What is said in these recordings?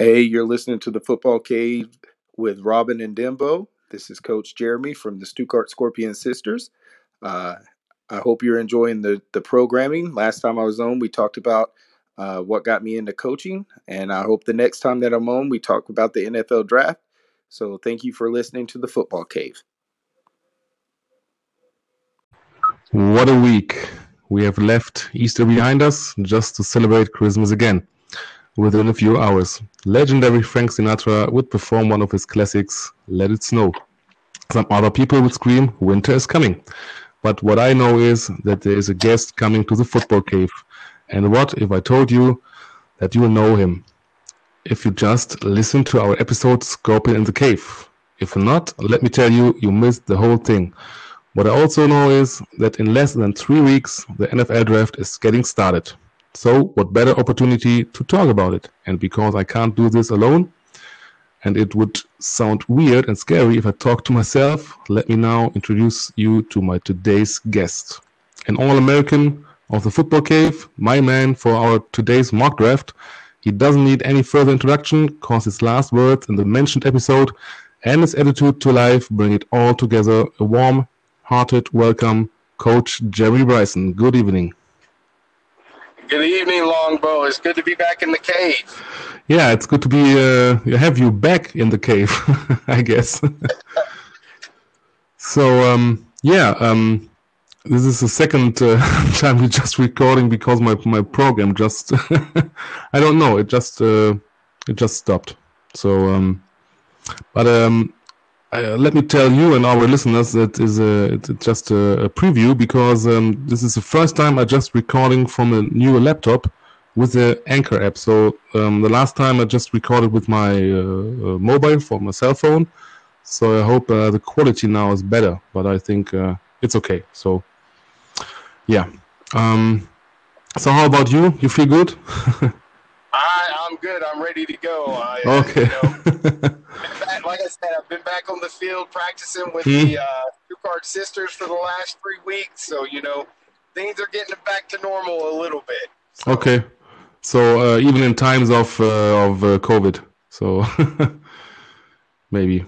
Hey, you're listening to the Football Cave with Robin and Dembo. This is Coach Jeremy from the Stuttgart Scorpion Sisters. Uh, I hope you're enjoying the, the programming. Last time I was on, we talked about uh, what got me into coaching, and I hope the next time that I'm on, we talk about the NFL draft. So thank you for listening to the Football Cave. What a week! We have left Easter behind us just to celebrate Christmas again. Within a few hours, legendary Frank Sinatra would perform one of his classics, Let It Snow. Some other people would scream, Winter is coming. But what I know is that there is a guest coming to the football cave. And what if I told you that you will know him? If you just listen to our episode Scorpion in the Cave. If not, let me tell you, you missed the whole thing. What I also know is that in less than three weeks, the NFL draft is getting started. So, what better opportunity to talk about it? And because I can't do this alone, and it would sound weird and scary if I talk to myself, let me now introduce you to my today's guest. An All American of the Football Cave, my man for our today's mock draft. He doesn't need any further introduction because his last words in the mentioned episode and his attitude to life bring it all together. A warm hearted welcome, Coach Jerry Bryson. Good evening. Good evening, Longbo. It's good to be back in the cave. Yeah, it's good to be uh, have you back in the cave, I guess. so um, yeah, um, this is the second uh, time we're just recording because my my program just I don't know it just uh, it just stopped. So um, but um, uh, let me tell you and our listeners that is a, it's just a, a preview because um, this is the first time I just recording from a new laptop with the Anchor app. So um, the last time I just recorded with my uh, uh, mobile for my cell phone. So I hope uh, the quality now is better, but I think uh, it's okay. So yeah. Um, so how about you? You feel good? I, I'm good. I'm ready to go. I, okay. You know, back, like I said, I've been back on the field practicing with hmm. the uh, Card sisters for the last three weeks. So, you know, things are getting back to normal a little bit. So. Okay. So uh, even in times of uh, of uh, COVID, so maybe.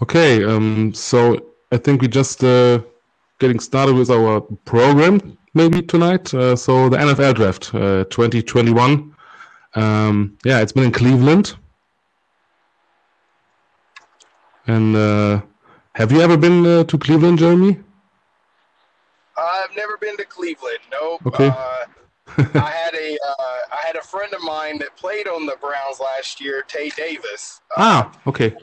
Okay, um, so I think we just uh, getting started with our program maybe tonight. Uh, so the NFL draft uh, 2021. Um, yeah, it's been in Cleveland. And uh, have you ever been uh, to Cleveland, Jeremy? I've never been to Cleveland. Nope. Okay. Uh, I had a uh, I had a friend of mine that played on the Browns last year, Tae Davis. ah, okay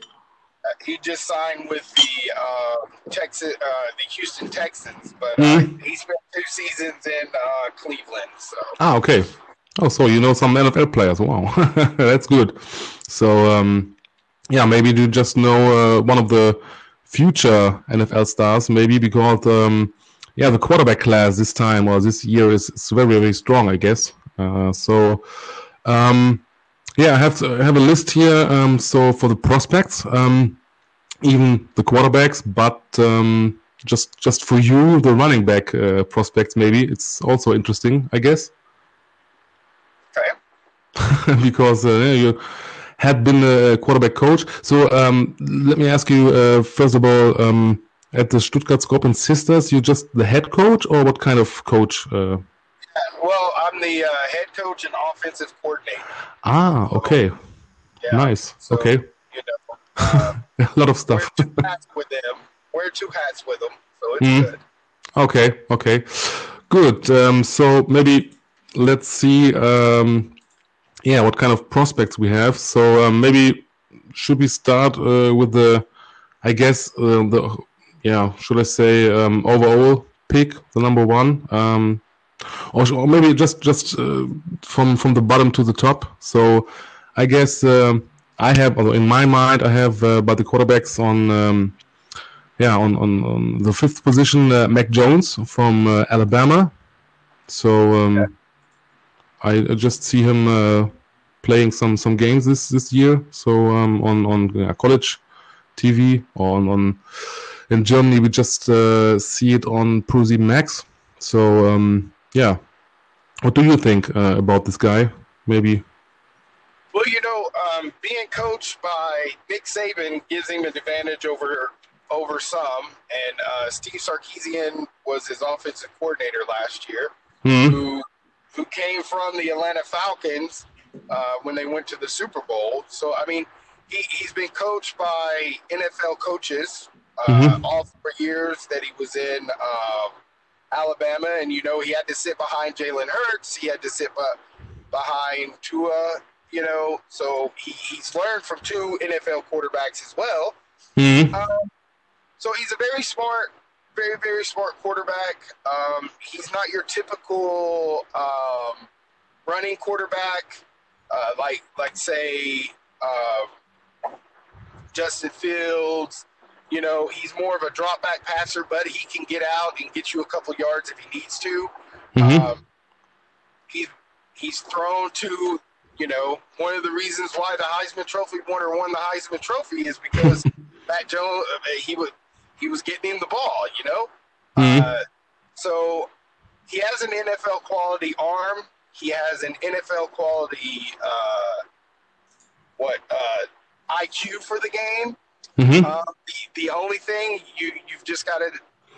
he just signed with the uh, Texas, uh, the Houston Texans, but mm. he spent two seasons in uh, Cleveland. So. Ah, okay. Oh, so you know some NFL players? Wow, that's good. So, um, yeah, maybe you just know uh, one of the future NFL stars, maybe because, um, yeah, the quarterback class this time or this year is, is very, very strong, I guess. Uh, so. Um, yeah, I have I have a list here. Um, so for the prospects, um, even the quarterbacks, but um, just just for you, the running back uh, prospects, maybe it's also interesting, I guess. Okay. because uh, you had been a quarterback coach. So um, let me ask you uh, first of all. Um, at the Stuttgart Scorpion Sisters, you're just the head coach, or what kind of coach? I'm the uh, head coach and offensive coordinator. Ah, okay. yeah, nice. So, okay. You know, uh, a lot of stuff. wear two hats with them. Wear two hats with them, so it's mm. good. Okay. Okay. Good. Um, so maybe let's see. Um, yeah, what kind of prospects we have. So um, maybe should we start uh, with the, I guess uh, the, yeah, should I say um, overall pick, the number one. Or, or maybe just just uh, from from the bottom to the top. So I guess um, I have, although in my mind, I have uh, by the quarterbacks on. Um, yeah, on, on, on, the fifth position, uh, Mac Jones from uh, Alabama. So um, yeah. I, just see him uh, playing some, some games this, this year. So um, on on college TV or on, on in Germany we just uh, see it on ProSieben Maxx. So um, yeah, what do you think uh, about this guy? Maybe. Well, you know, um, being coached by Nick Saban gives him an advantage over over some, and uh, Steve Sarkisian was his offensive coordinator last year, mm-hmm. who who came from the Atlanta Falcons uh, when they went to the Super Bowl. So, I mean, he, he's been coached by NFL coaches uh, mm-hmm. all four years that he was in uh, Alabama, and you know he had to sit behind Jalen Hurts. He had to sit behind Tua. You know, so he, he's learned from two NFL quarterbacks as well. Mm-hmm. Um, so he's a very smart, very very smart quarterback. Um, he's not your typical um, running quarterback, uh, like like say uh, Justin Fields. You know, he's more of a drop back passer, but he can get out and get you a couple yards if he needs to. Mm-hmm. Um, he, he's thrown to, you know, one of the reasons why the Heisman Trophy winner won the Heisman Trophy is because Mac Jones, uh, he was he was getting him the ball, you know. Mm-hmm. Uh, so he has an NFL quality arm. He has an NFL quality uh, what uh, IQ for the game. Mm-hmm. Um, the, the only thing you you've just got to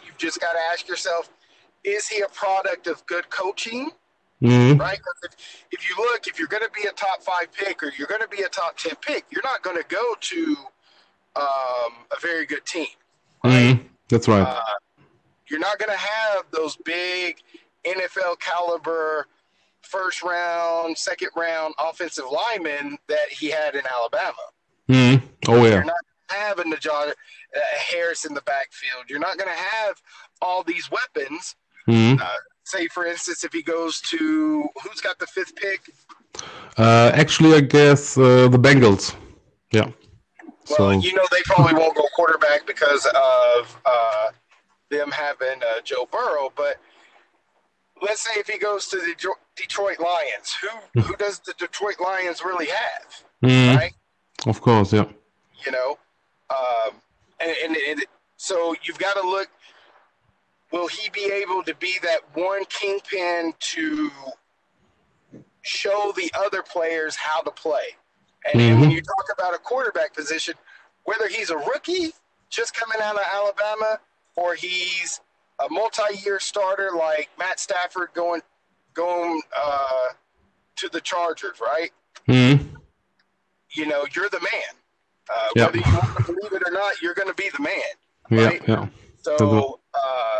you've just got to ask yourself: Is he a product of good coaching? Mm-hmm. Right? If, if you look, if you're going to be a top five pick or you're going to be a top ten pick, you're not going to go to um, a very good team. Right? Mm-hmm. That's right. Uh, you're not going to have those big NFL caliber first round, second round offensive linemen that he had in Alabama. Mm-hmm. Oh yeah. You're not have a Najee uh, Harris in the backfield. You're not going to have all these weapons. Mm-hmm. Uh, say, for instance, if he goes to who's got the fifth pick? Uh, actually, I guess uh, the Bengals. Yeah. Well, so you know they probably won't go quarterback because of uh, them having uh, Joe Burrow. But let's say if he goes to the Detroit Lions, who who does the Detroit Lions really have? Mhm. Right? of course, yeah. you know um, and, and, and so you've got to look will he be able to be that one kingpin to show the other players how to play? And, and when you talk about a quarterback position whether he's a rookie just coming out of alabama or he's a multi-year starter like matt stafford going going uh, to the chargers right? Mhm. you know you're the man uh, Yeah. whether you want to believe it or not, you're going to be the man. Right. yeah. So, uh,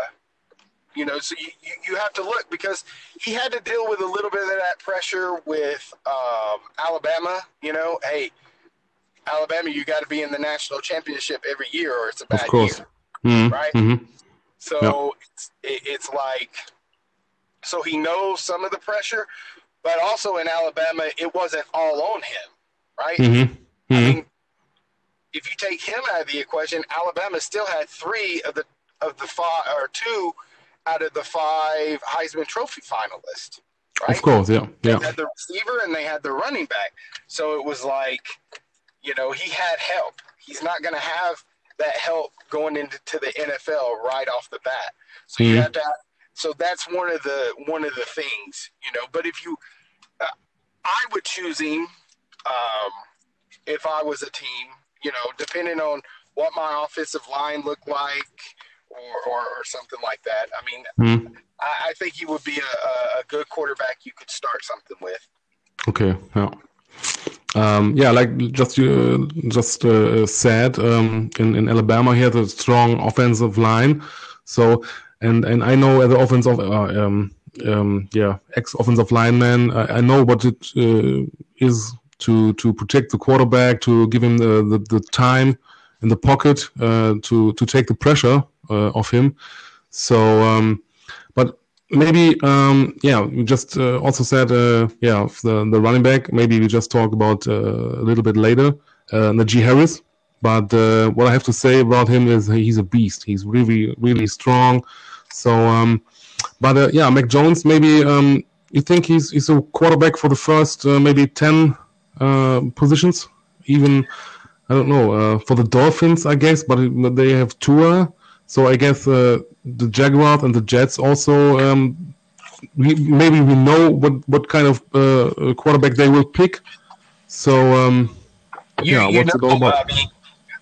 you know, so you, you, you have to look because he had to deal with a little bit of that pressure with um, Alabama. You know, hey, Alabama, you got to be in the national championship every year or it's a bad Of course. year. Mhm. Right. Mhm. So it's, it, it's like, so he knows some of the pressure, but also in Alabama, it wasn't all on him. Right. Mhm. I Mhm. mean, if you take him out of the equation, Alabama still had three of the of the five or two out of the five Heisman Trophy finalists. Right? Of course, yeah, yeah. They had the receiver and they had the running back. So it was like, you know, he had help. He's not going to have that help going into to the NFL right off the bat. So you Mhm. have to. So that's one of the one of the things, you know. But if you, uh, I would choose him um, if I was a team, you know, depending on what my offensive line looked like. Or, or, or something like that. I mean, Mhm. I, I think he would be a, a, good quarterback you could start something with. Okay, yeah. Um, yeah, like just you just uh, said, um, in in Alabama, he had a strong offensive line. So, and and I know as an offensive, uh, um, um, yeah, ex offensive lineman, I, I know what it uh, is to to protect the quarterback, to give him the the, the time in the pocket, uh, to to take the pressure uh, off him. So, um, but maybe um yeah we just uh, also said uh yeah the the running back. Maybe we just talk about uh, a little bit later uh Najee Harris. But uh, what I have to say about him is he's a beast. He's really really strong. So um but yeah Mac Jones maybe um you think he's he's a quarterback for the first maybe 10 uh positions even I don't know uh, for the Dolphins I guess but they have Tua so I guess uh, the Jaguars and the Jets also um, we, maybe we know what what kind of uh, quarterback they will pick. So um, You, yeah, you what's know, it all about? I mean,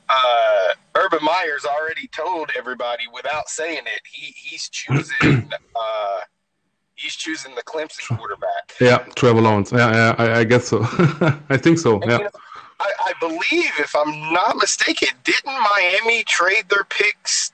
uh, Urban Meyer's already told everybody without saying it. He he's choosing uh, he's choosing the Clemson quarterback. Yeah, Trevor Lawrence. Yeah, yeah I, I guess so. I think so. And, Yeah. you know, I, I believe, if I'm not mistaken, didn't Miami trade their picks,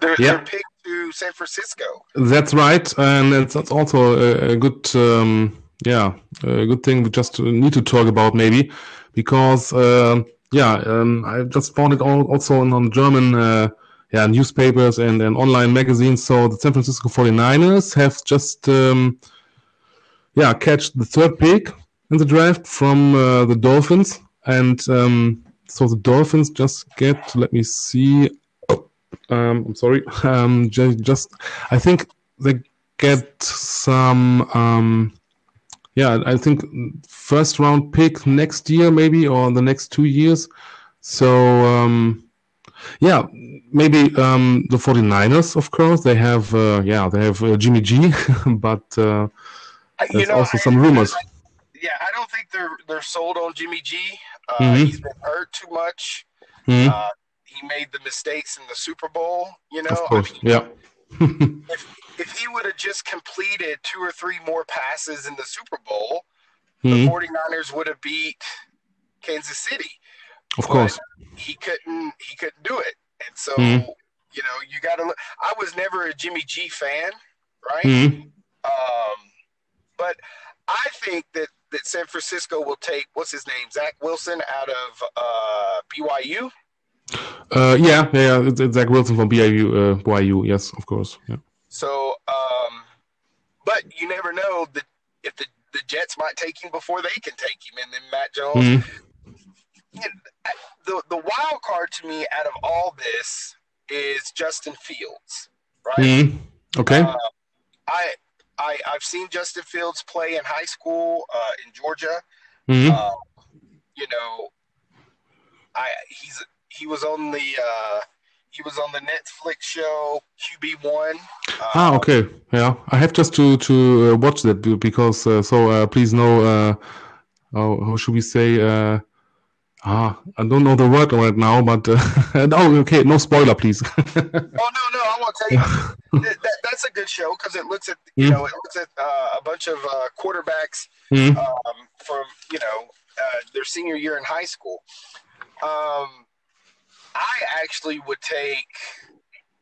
their, Yeah. their pick to San Francisco? That's right, and it's, it's also a, a good, um, yeah, a good thing we just need to talk about maybe, because um yeah, um, I just found it all also on, on German, uh, yeah, newspapers and, and online magazines. So the San Francisco 49ers have just, um, yeah, catch the third pick in the draft from uh, the Dolphins, and um, so the Dolphins just get, let me see, um, I'm sorry. Um, just, just, I think they get some. Um, yeah, I think first round pick next year, maybe, or the next two years. So, um, yeah, maybe um, the 49ers, of course, they have, uh, yeah, they have uh, Jimmy G, but uh, I- there's also some rumors. yeah, I don't think they're they're sold on Jimmy G. Uh, Mhm. He's been hurt too much. Mhm, Uh, he made the mistakes in the Super Bowl. You know, of I course, mean, yeah. if he would have just completed two or three more passes in the Super Bowl, the Mhm, 49ers would have beat Kansas City. Of course. he couldn't he couldn't do it and so Mhm. you know you got to look i was never a jimmy g fan right Mhm. um but i think that that san francisco will take what's his name zach wilson out of uh byu Uh, yeah, yeah, it's, it's Zach Wilson from BYU, uh, BYU, yes, of course. Yeah. so um but you never know that if the the jets might take him before they can take him and then mac jones Mhm. you know, the the wild card to me out of all this is justin fields right Mhm. Okay. Uh, I, I I've seen Justin Fields play in high school uh, in Georgia. Mhm. Uh, you know, I he's he was on the uh, he was on the Netflix show QB One. Uh, Ah, okay. Yeah, I have just to to uh, watch that because uh, so uh, please know uh, how, how should we say uh, ah I don't know the word right now, but uh, no, okay, no spoiler, please. Oh no, no, I won't tell you. that, that, that's a good show because it looks at you Mm. know it looks at uh, a bunch of uh, quarterbacks Mhm. um, from you know uh, their senior year in high school. Um, I actually would take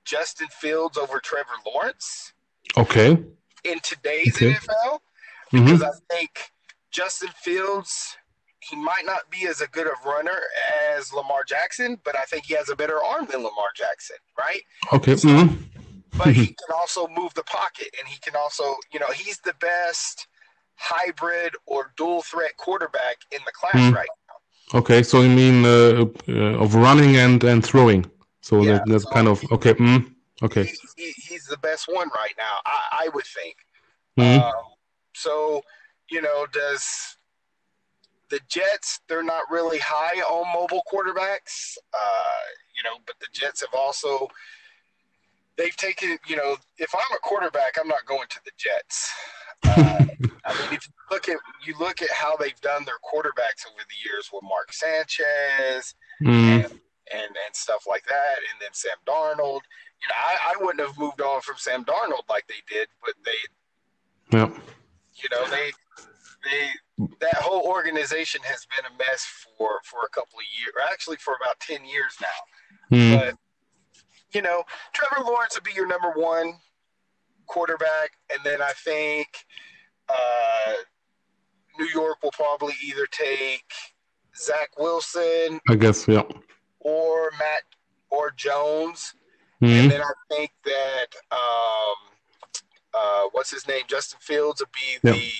Justin Fields over Trevor Lawrence Okay. in today's Okay. NFL Mhm. because I think Justin Fields he might not be as a good of runner as Lamar Jackson, but I think he has a better arm than Lamar Jackson, right? Okay. Mhm. but he can also move the pocket and he can also you know he's the best hybrid or dual threat quarterback in the class Hmm. right now. Okay. So you mean uh, uh, of running and and throwing? So Yeah. that, that's kind of okay. Mm, okay. he, he, he's the best one right now i, I would think Mhm. um, so you know does the jets they're not really high on mobile quarterbacks uh, you know but the jets have also they've taken you know if i'm a quarterback i'm not going to the jets uh, I mean, if you look at you look at how they've done their quarterbacks over the years with Mark Sanchez Mm, and, and and stuff like that, and then Sam Darnold. You know, I, I wouldn't have moved on from Sam Darnold like they did, but they, yeah. you know, they they that whole organization has been a mess for for a couple of years, actually for about ten years now. Mm, But you know, Trevor Lawrence would be your number one quarterback, and then I think uh, New York will probably either take Zach Wilson I guess. Yeah. or Matt or Jones, and Mm, then I think that um, uh, what's his name, Justin Fields, will be the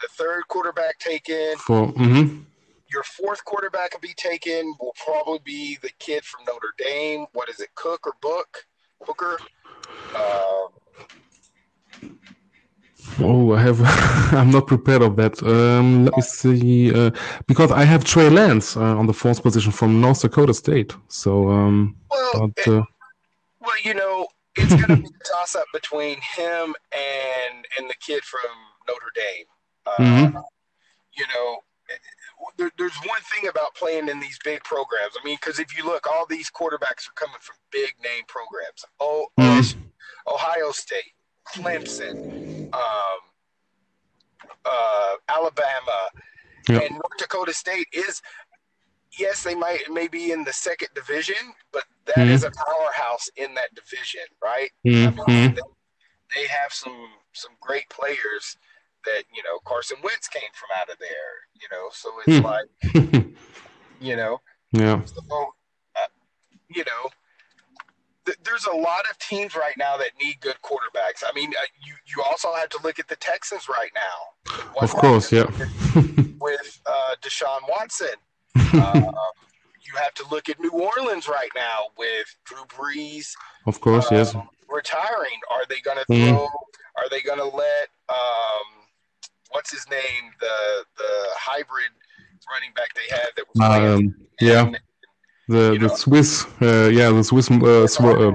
the third quarterback taken. for. mhm. Your fourth quarterback will be taken. Will probably be the kid from Notre Dame. What is it, Cook or Book? Booker. Um, Oh, I have. I'm not prepared of that. Um, let me see. Uh, because I have Trey Lance uh, on the fourth position from North Dakota State. So, um, well, but uh, well, you know, it's going to be a toss up between him and and the kid from Notre Dame. Uh, mm-hmm. You know, there, there's one thing about playing in these big programs. I mean, because if you look, all these quarterbacks are coming from big name programs. Oh, mm-hmm. Ohio State, Clemson, um, uh, Alabama, yep. and North Dakota State is. Yes, they might maybe in the second division, but that mm-hmm. is a powerhouse in that division, right? Mm-hmm. I mean, they, they have some some great players that you know Carson Wentz came from out of there. You know, so it's hmm. like, you know, yeah. So, uh, you know, th- there's a lot of teams right now that need good quarterbacks. I mean, uh, you you also have to look at the Texans right now. Of course, yeah. with uh, Deshaun Watson. Uh, you have to look at New Orleans right now with Drew Brees. Of course, yes. Um, retiring. Are they going to hmm. throw? Mm. Are they going to let um, what's his name, the the hybrid running back they had that was um, yeah, and, the the know, Swiss, uh, yeah, the Swiss, uh, sw- uh,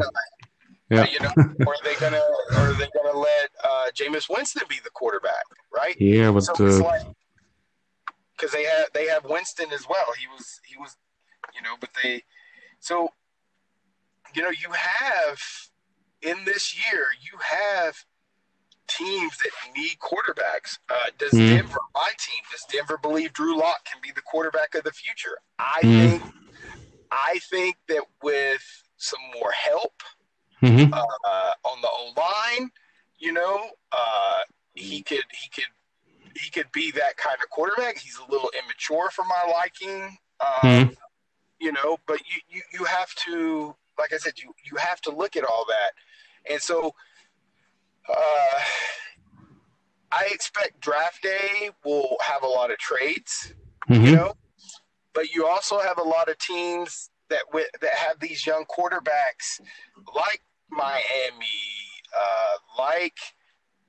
yeah. You know, are they gonna are they gonna let uh, Jameis Winston be the quarterback, right? Yeah, but because so uh, like, they have they have Winston as well. He was he was, you know, but they so you know you have in this year you have teams that need quarterbacks. Uh, does mm. Denver, my team, does Denver believe Drew Lock can be the quarterback of the future? I mm. think, I think that with some more help mm-hmm. uh, on the O line, you know, uh, he could, he could, he could be that kind of quarterback. He's a little immature for my liking, um, mm. you know. But you, you, you have to, like I said, you, you have to look at all that, and so uh, I expect draft day will have a lot of trades, mm-hmm. you know, but you also have a lot of teams that w- that have these young quarterbacks like Miami, uh, like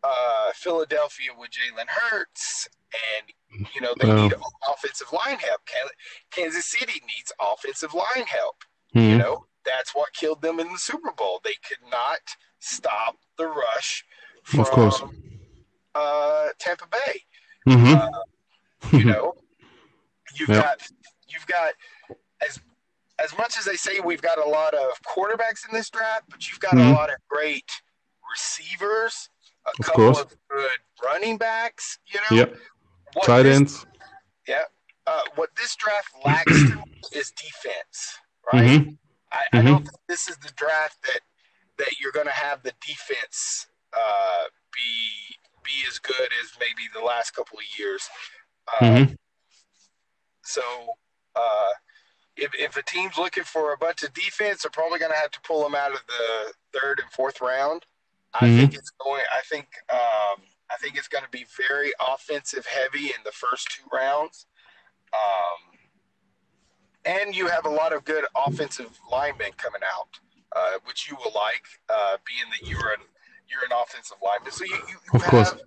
uh, Philadelphia with Jalen Hurts, and you know they well, need offensive line help. Kansas City needs offensive line help. Mm-hmm. You know that's what killed them in the Super Bowl. They could not stop the rush from, of course. Uh, Tampa Bay. Mm-hmm. Uh, you know, you've yep. got you've got as as much as they say we've got a lot of quarterbacks in this draft, but you've got mm-hmm. a lot of great receivers, a of couple course. of good running backs. You know, yep. tight ends. Yeah. Uh, what this draft lacks is defense, right? Mm-hmm. I, I mm-hmm. don't think this is the draft that that you're going to have the defense uh, be be as good as maybe the last couple of years. Um, mm-hmm. So, uh, if if a team's looking for a bunch of defense, they're probably going to have to pull them out of the third and fourth round. I mm-hmm. think it's going. I think um, I think it's going to be very offensive heavy in the first two rounds. Um, and you have a lot of good offensive linemen coming out, uh, which you will like, uh, being that you're an you're an offensive lineman. So you, you, you of course. Have,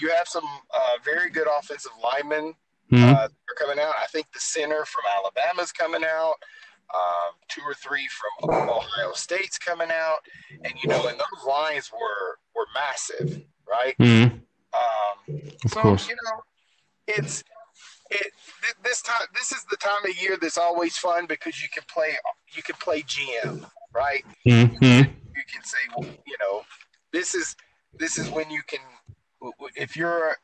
you have some uh, very good offensive linemen mm-hmm. uh, are coming out. I think the center from Alabama's coming out. Um, two or three from Ohio State's coming out, and you know, and those lines were were massive, right? Mm-hmm. Um, of so course. you know, it's it this time. This is the time of year that's always fun because you can play you can play GM, right? Mm-hmm. You can say, well, you know, this is this is when you can if you're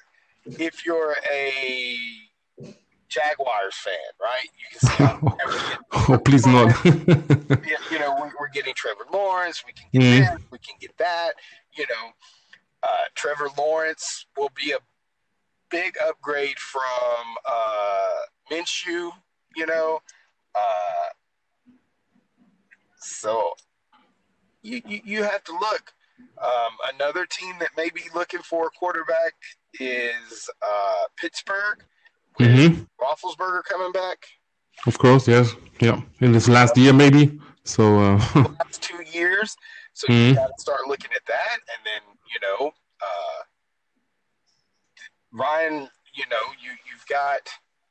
if you're a Jaguars fan, right? You can say, oh, please not. you know, we're, we're, getting Trevor Lawrence. We can get mm. that. We can get that. You know, uh, Trevor Lawrence will be a big upgrade from uh, Minshew. You know, uh, so you, you you have to look um, another team that may be looking for a quarterback is uh, Pittsburgh with mm-hmm. Roethlisberger coming back. Of course, yes, yeah. In this last year, maybe. So uh... last two years, so mm-hmm. you got to start looking at that, and then you know, uh, Ryan, you know, you you've got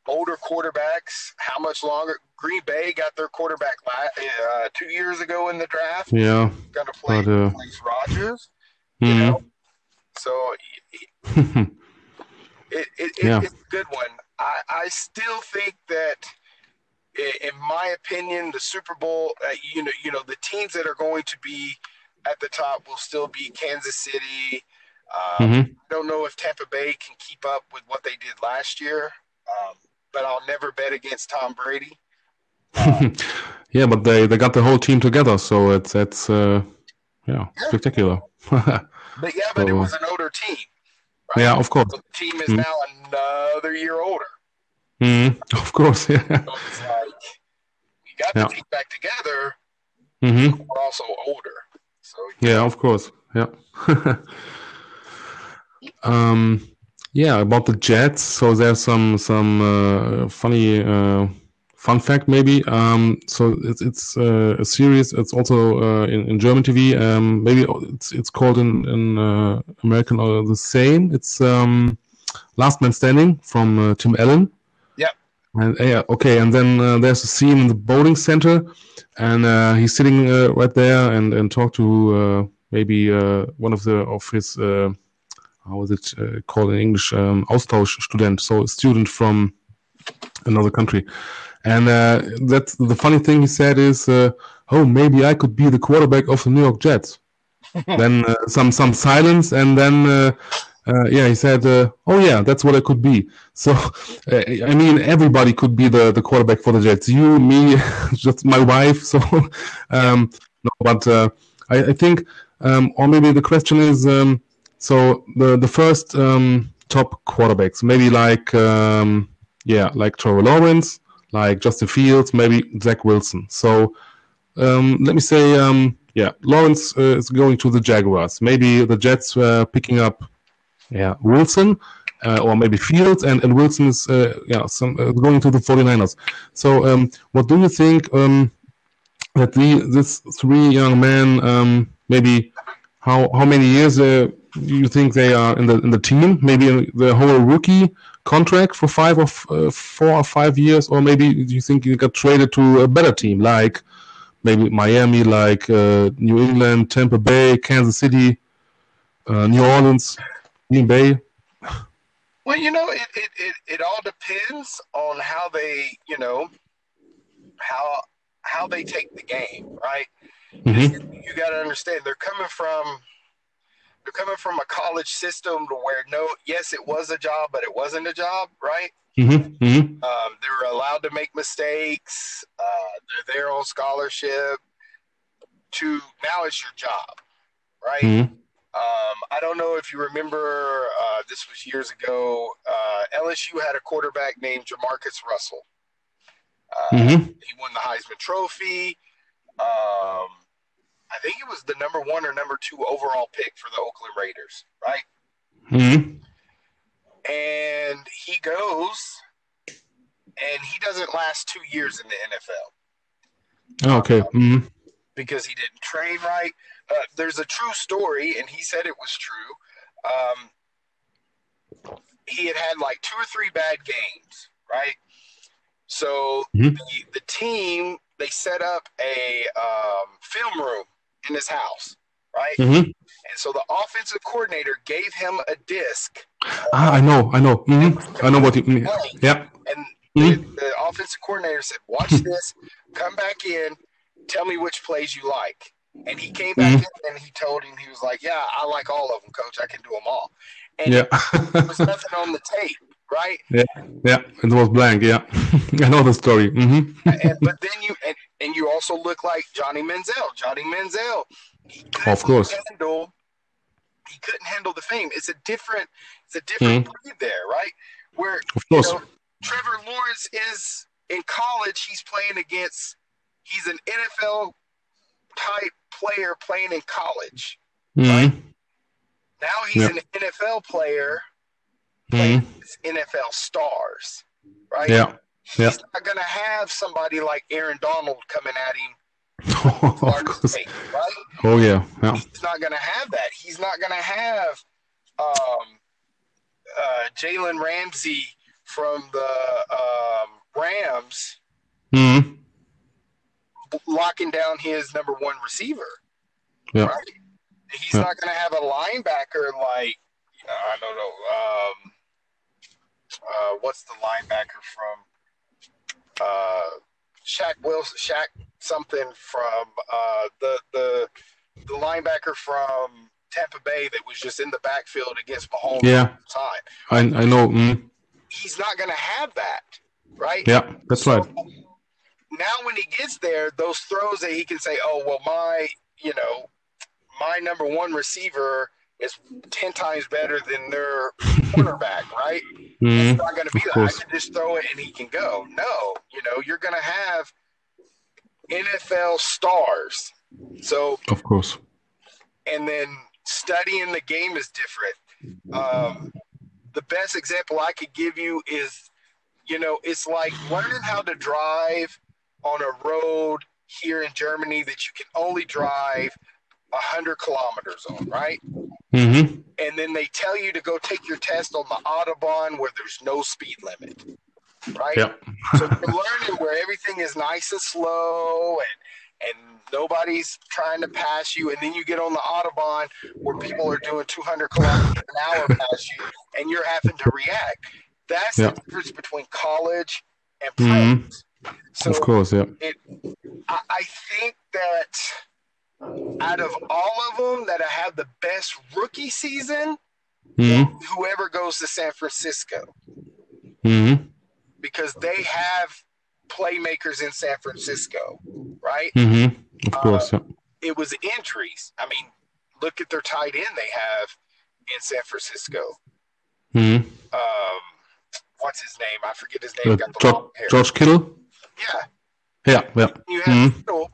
older quarterbacks. How much longer? Green Bay got their quarterback uh, two years ago in the draft. Yeah, going to play but, uh, Rodgers. Mm-hmm. You know, so it, it, it, yeah. it's a good one. I, I still think that, in my opinion, the Super Bowl, uh, you know, you know, the teams that are going to be at the top will still be Kansas City. Um, mm-hmm. I don't know if Tampa Bay can keep up with what they did last year, um, but I'll never bet against Tom Brady. Um, yeah, but they, they got the whole team together, so it's it's uh, yeah, yeah. spectacular. but yeah, but so, it was an older team. Right? Yeah, of course. So the team is mm-hmm. now another year older. Mm-hmm. Of course, yeah. So it's like you got the team back together. Mm-hmm. We're also older. So yeah, know. of course, yeah. um, yeah, about the Jets. So there's some some uh, funny uh, fun fact maybe. Um, so it's it's uh, a series. It's also uh, in, in German TV. Um, maybe it's it's called in in uh, American or the same. It's um, Last Man Standing from uh, Tim Allen. Yeah. And yeah, okay. And then uh, there's a scene in the bowling center, and uh, he's sitting right there and and talk to maybe one of the of his how is it called in English um, Austausch student, so a student from another country. And uh, that's the funny thing he said is, uh, "Oh, maybe I could be the quarterback of the New York Jets." then uh, some some silence, and then uh, uh, yeah, he said, uh, "Oh yeah, that's what I could be." So, I mean, everybody could be the, the quarterback for the Jets. You, me, just my wife. So, um, no, but I, I, think, um, or maybe the question is, um, so the the first um, top quarterbacks, maybe like um, yeah, like Trevor Lawrence like Justin Fields, maybe Zach Wilson. So um, let me say, um, yeah, Lawrence uh, is going to the Jaguars. Maybe the Jets uh, picking up, yeah, Wilson. Uh, or maybe Fields and, and Wilson is uh, yeah some uh, going to the 49ers. So um, what do you think um, that the this three young men um, maybe how how many years uh, you think they are in the in the team? Maybe the whole rookie contract for five or uh, four or five years, or maybe you think you got traded to a better team like maybe Miami, like uh, New England, Tampa Bay, Kansas City, uh, New Orleans, Green Bay? Well, you know, it, it, it, it all depends on how they, you know, how how they take the game, right? Mm-hmm. You, you got to understand they're coming from they're coming from a college system to where no, yes, it was a job, but it wasn't a job, right? Mm-hmm. Mm-hmm. Um, they were allowed to make mistakes. Uh, they're there on scholarship. To now, it's your job, right? Mm-hmm. Um, I don't know if you remember. Uh, this was years ago. Uh, LSU had a quarterback named Jamarcus Russell. Uh, mm-hmm. He won the Heisman Trophy. Um, I think it was the number one or number two overall pick for the Oakland Raiders, right? hmm And he goes, and he doesn't last two years in the NFL. Okay. Mm-hmm. Because he didn't train right. Uh, there's a true story, and he said it was true. Um, he had had like two or three bad games, right? So mm-hmm. the, the team they set up a um, film room in his house, right? Mm-hmm. And so the offensive coordinator gave him a disc. Ah, I know, I know. Mm-hmm. I know what you mean. Yeah. And mm-hmm. the, the offensive coordinator said, "Watch this. Come back in. Tell me which plays you like." And he came back mm-hmm. in and he told him he was like, "Yeah, I like all of them, coach. I can do them all." And yeah. there was nothing on the tape, right? Yeah, yeah. It was blank. Yeah, I know the story. Mm-hmm. and, but then you and, and you also look like Johnny Manziel. Johnny Manziel, of course, handle, he couldn't handle the fame. It's a different, it's a different mm-hmm. breed there, right? Where of course, you know, Trevor Lawrence is in college. He's playing against. He's an NFL type player playing in college. Mm-hmm. Right? Now he's yep. an NFL player playing mm-hmm. NFL stars, right? Yeah. He's not going to have somebody like Aaron Donald coming at him. State, right? Oh yeah. yeah. He's not going to have that. He's not going to have um, uh, Jalen Ramsey from the um, Rams Mm-hmm. locking down his number one receiver. Yeah. Right? He's Yeah. not going to have a linebacker like I don't know. Um, uh, what's the linebacker from? Uh, Shaq Wilson, Shaq something from uh, the the the linebacker from Tampa Bay that was just in the backfield against Mahomes Yeah. the time. I I know. Mm, He's not going to have that, right? yeah, that's So, right. Now, when he gets there, those throws that he can say, "Oh, well, my, you know, my number one receiver is ten times better than their cornerback," right? Mm, It's not going to be that. I can just throw it and he can go. No, you know, you're going to have NFL stars. So, of course. and then studying the game is different. Um, the best example I could give you is, you know, it's like learning how to drive on a road here in Germany that you can only drive a hundred kilometers on, right? Mm-hmm. And then they tell you to go take your test on the autobahn where there's no speed limit, right? Yeah. so you're learning where everything is nice and slow and and nobody's trying to pass you and then you get on the autobahn where people are doing 200 kilometers an hour past you and you're having to react that's Yeah. the difference between college and Mhm. so Of course. Yeah. I, I think that out of all of them that I have the best rookie season Mm-hmm. whoever goes to san francisco Mm-hmm. because they have playmakers in San Francisco, right? Mm-hmm. Of course. Yeah. It was injuries. I mean, look at their tight end they have in San Francisco. Mm-hmm. Um, what's his name? I forget his name. Uh, Got the George, long Kittle. Yeah, Yeah. Yeah. you have. Mhm. Kittle.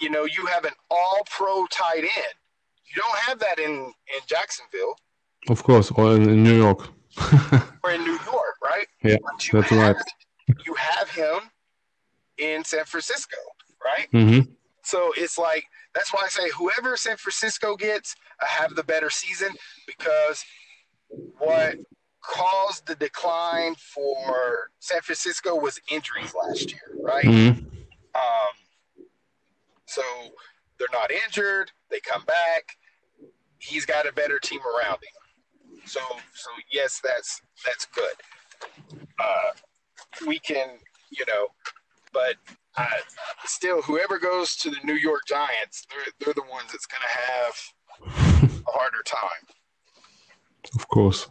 You know, you have an All-Pro tight end. You don't have that in in Jacksonville Of course. Or in, in New York. or in New York, right? Yeah, you that's have, right. You have him in San Francisco, right? Mm-hmm. So it's like that's why I say whoever San Francisco gets, I have the better season because what caused the decline for San Francisco was injuries last year, right? Mm-hmm. Um, so they're not injured, they come back. He's got a better team around him. So so yes, that's that's good. Uh, we can, you know, but uh, still, whoever goes to the New York Giants, they're they're the ones that's going to have a harder time. Of course.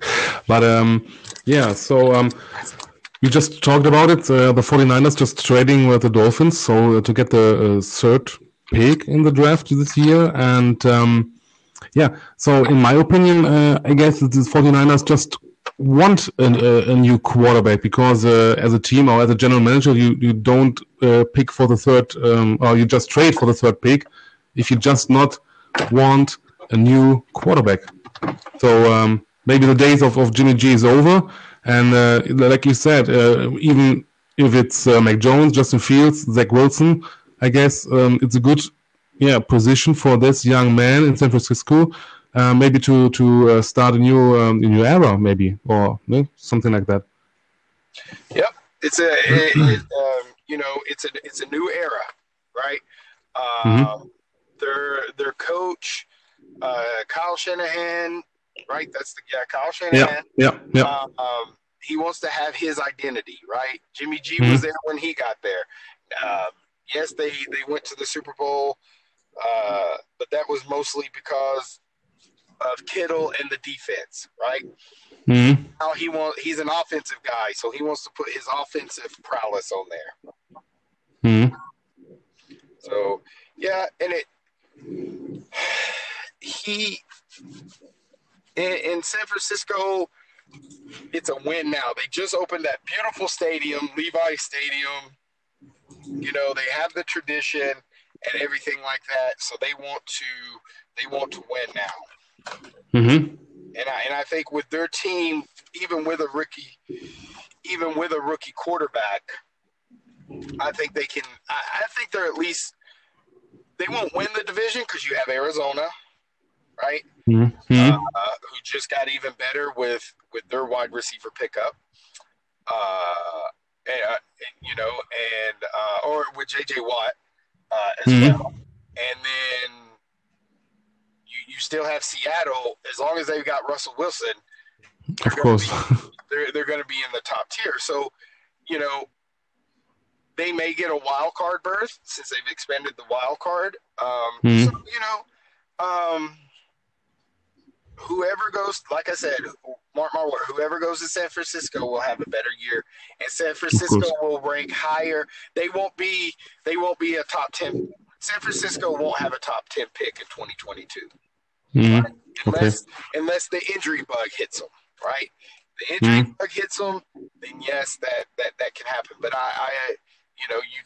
but um, yeah, so um, we just talked about it. Uh, the 49ers just trading with the Dolphins, so uh, to get the uh, third pick in the draft this year. And um, yeah, so in my opinion, uh, I guess the 49ers just want a, a, a new quarterback because uh, as a team or as a general manager, you, you don't uh, pick for the third, um, or you just trade for the third pick if you just not want a new quarterback. So um, maybe the days of, of Jimmy G is over. And uh, like you said, uh, even if it's uh, Mac Jones, Justin Fields, Zach Wilson, I guess um, it's a good yeah position for this young man in San Francisco. Uh, maybe to to uh, start a new um, a new era, maybe or something like that. Yep, it's a it, it, um, you know it's a it's a new era, right? Um, Their their coach, uh, Kyle Shanahan, right? That's the yeah, Kyle Shanahan. Yeah, yeah, yeah. Um, he wants to have his identity, right? Jimmy G Mhm. was there when he got there. Um, yes, they they went to the Super Bowl, uh, but that was mostly because of Kittle and the defense, right? hmm Now he want he's an offensive guy, so he wants to put his offensive prowess on there. hmm So yeah, and it he in, in San Francisco, it's a win now. They just opened that beautiful stadium, Levi Stadium. You know, they have the tradition and everything like that, so they want to they want to win now. hmm And I and I think with their team, even with a rookie, even with a rookie quarterback, I think they can. I, I think they're at least they won't win the division because you have Arizona, right? hmm Uh, who just got even better with with their wide receiver pickup. uh, and, uh, you know, and uh, or with J.J. Watt uh, as Mhm. well, and then you you still have Seattle as long as they've got Russell Wilson. Of course. they're they're going to be in the top tier. So, you know, they may get a wild card berth since they've expanded the wild card. Um, Mhm. So you know, um, whoever goes, like I said, mark my word, whoever goes to San Francisco will have a better year, and San Francisco will rank higher. They won't be they won't be a top ten. San Francisco won't have a top ten pick in 2022 Mhm. unless unless the injury bug hits them, right? The injury bug hits them, then yes, that that that can happen. But I, I you know, you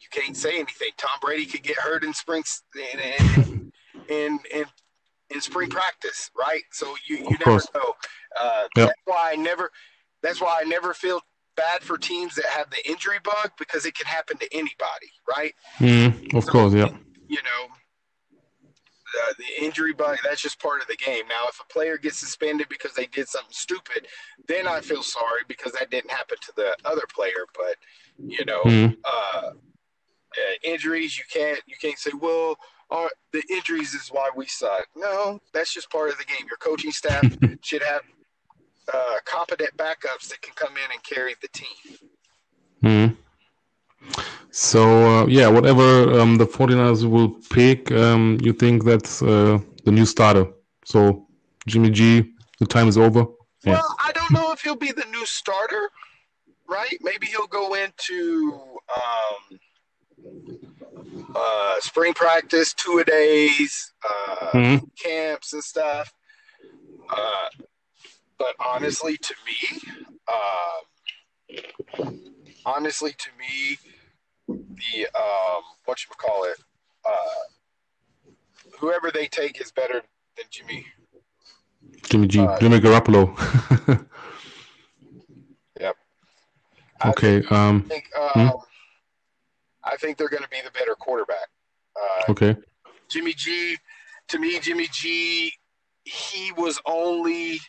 you can't say anything. Tom Brady could get hurt in spring s- in in in, in, in spring practice, right? So you you Of never course. know. Uh, Yep. That's why I never. That's why I never feel bad for teams that have the injury bug because it can happen to anybody, right? Mhm. Of course, yeah. you know, uh, the injury bug, that's just part of the game. Now, if a player gets suspended because they did something stupid, then I feel sorry because that didn't happen to the other player. But, you know, Mhm. uh, uh, injuries, you can't, you can't say, well, our, the injuries is why we suck. No, that's just part of the game. Your coaching staff should have uh, competent backups that can come in and carry the team. Mhm. So uh, yeah, whatever um, the 49ers will pick, um, you think that's uh, the new starter. So Jimmy G, the time is over. Yeah. Well, I don't know if he'll be the new starter, right? Maybe he'll go into um, uh, spring practice, two a days, uh, Mhm. camps and stuff. Uh, but honestly, to me, uh, honestly, to me, the um, what you call it, uh, whoever they take is better than Jimmy. Jimmy G, Uh, Jimmy Garoppolo. I okay. Um, think um, I think they're going to be the better quarterback. Uh, okay. Jimmy G, to me, Jimmy G, he was only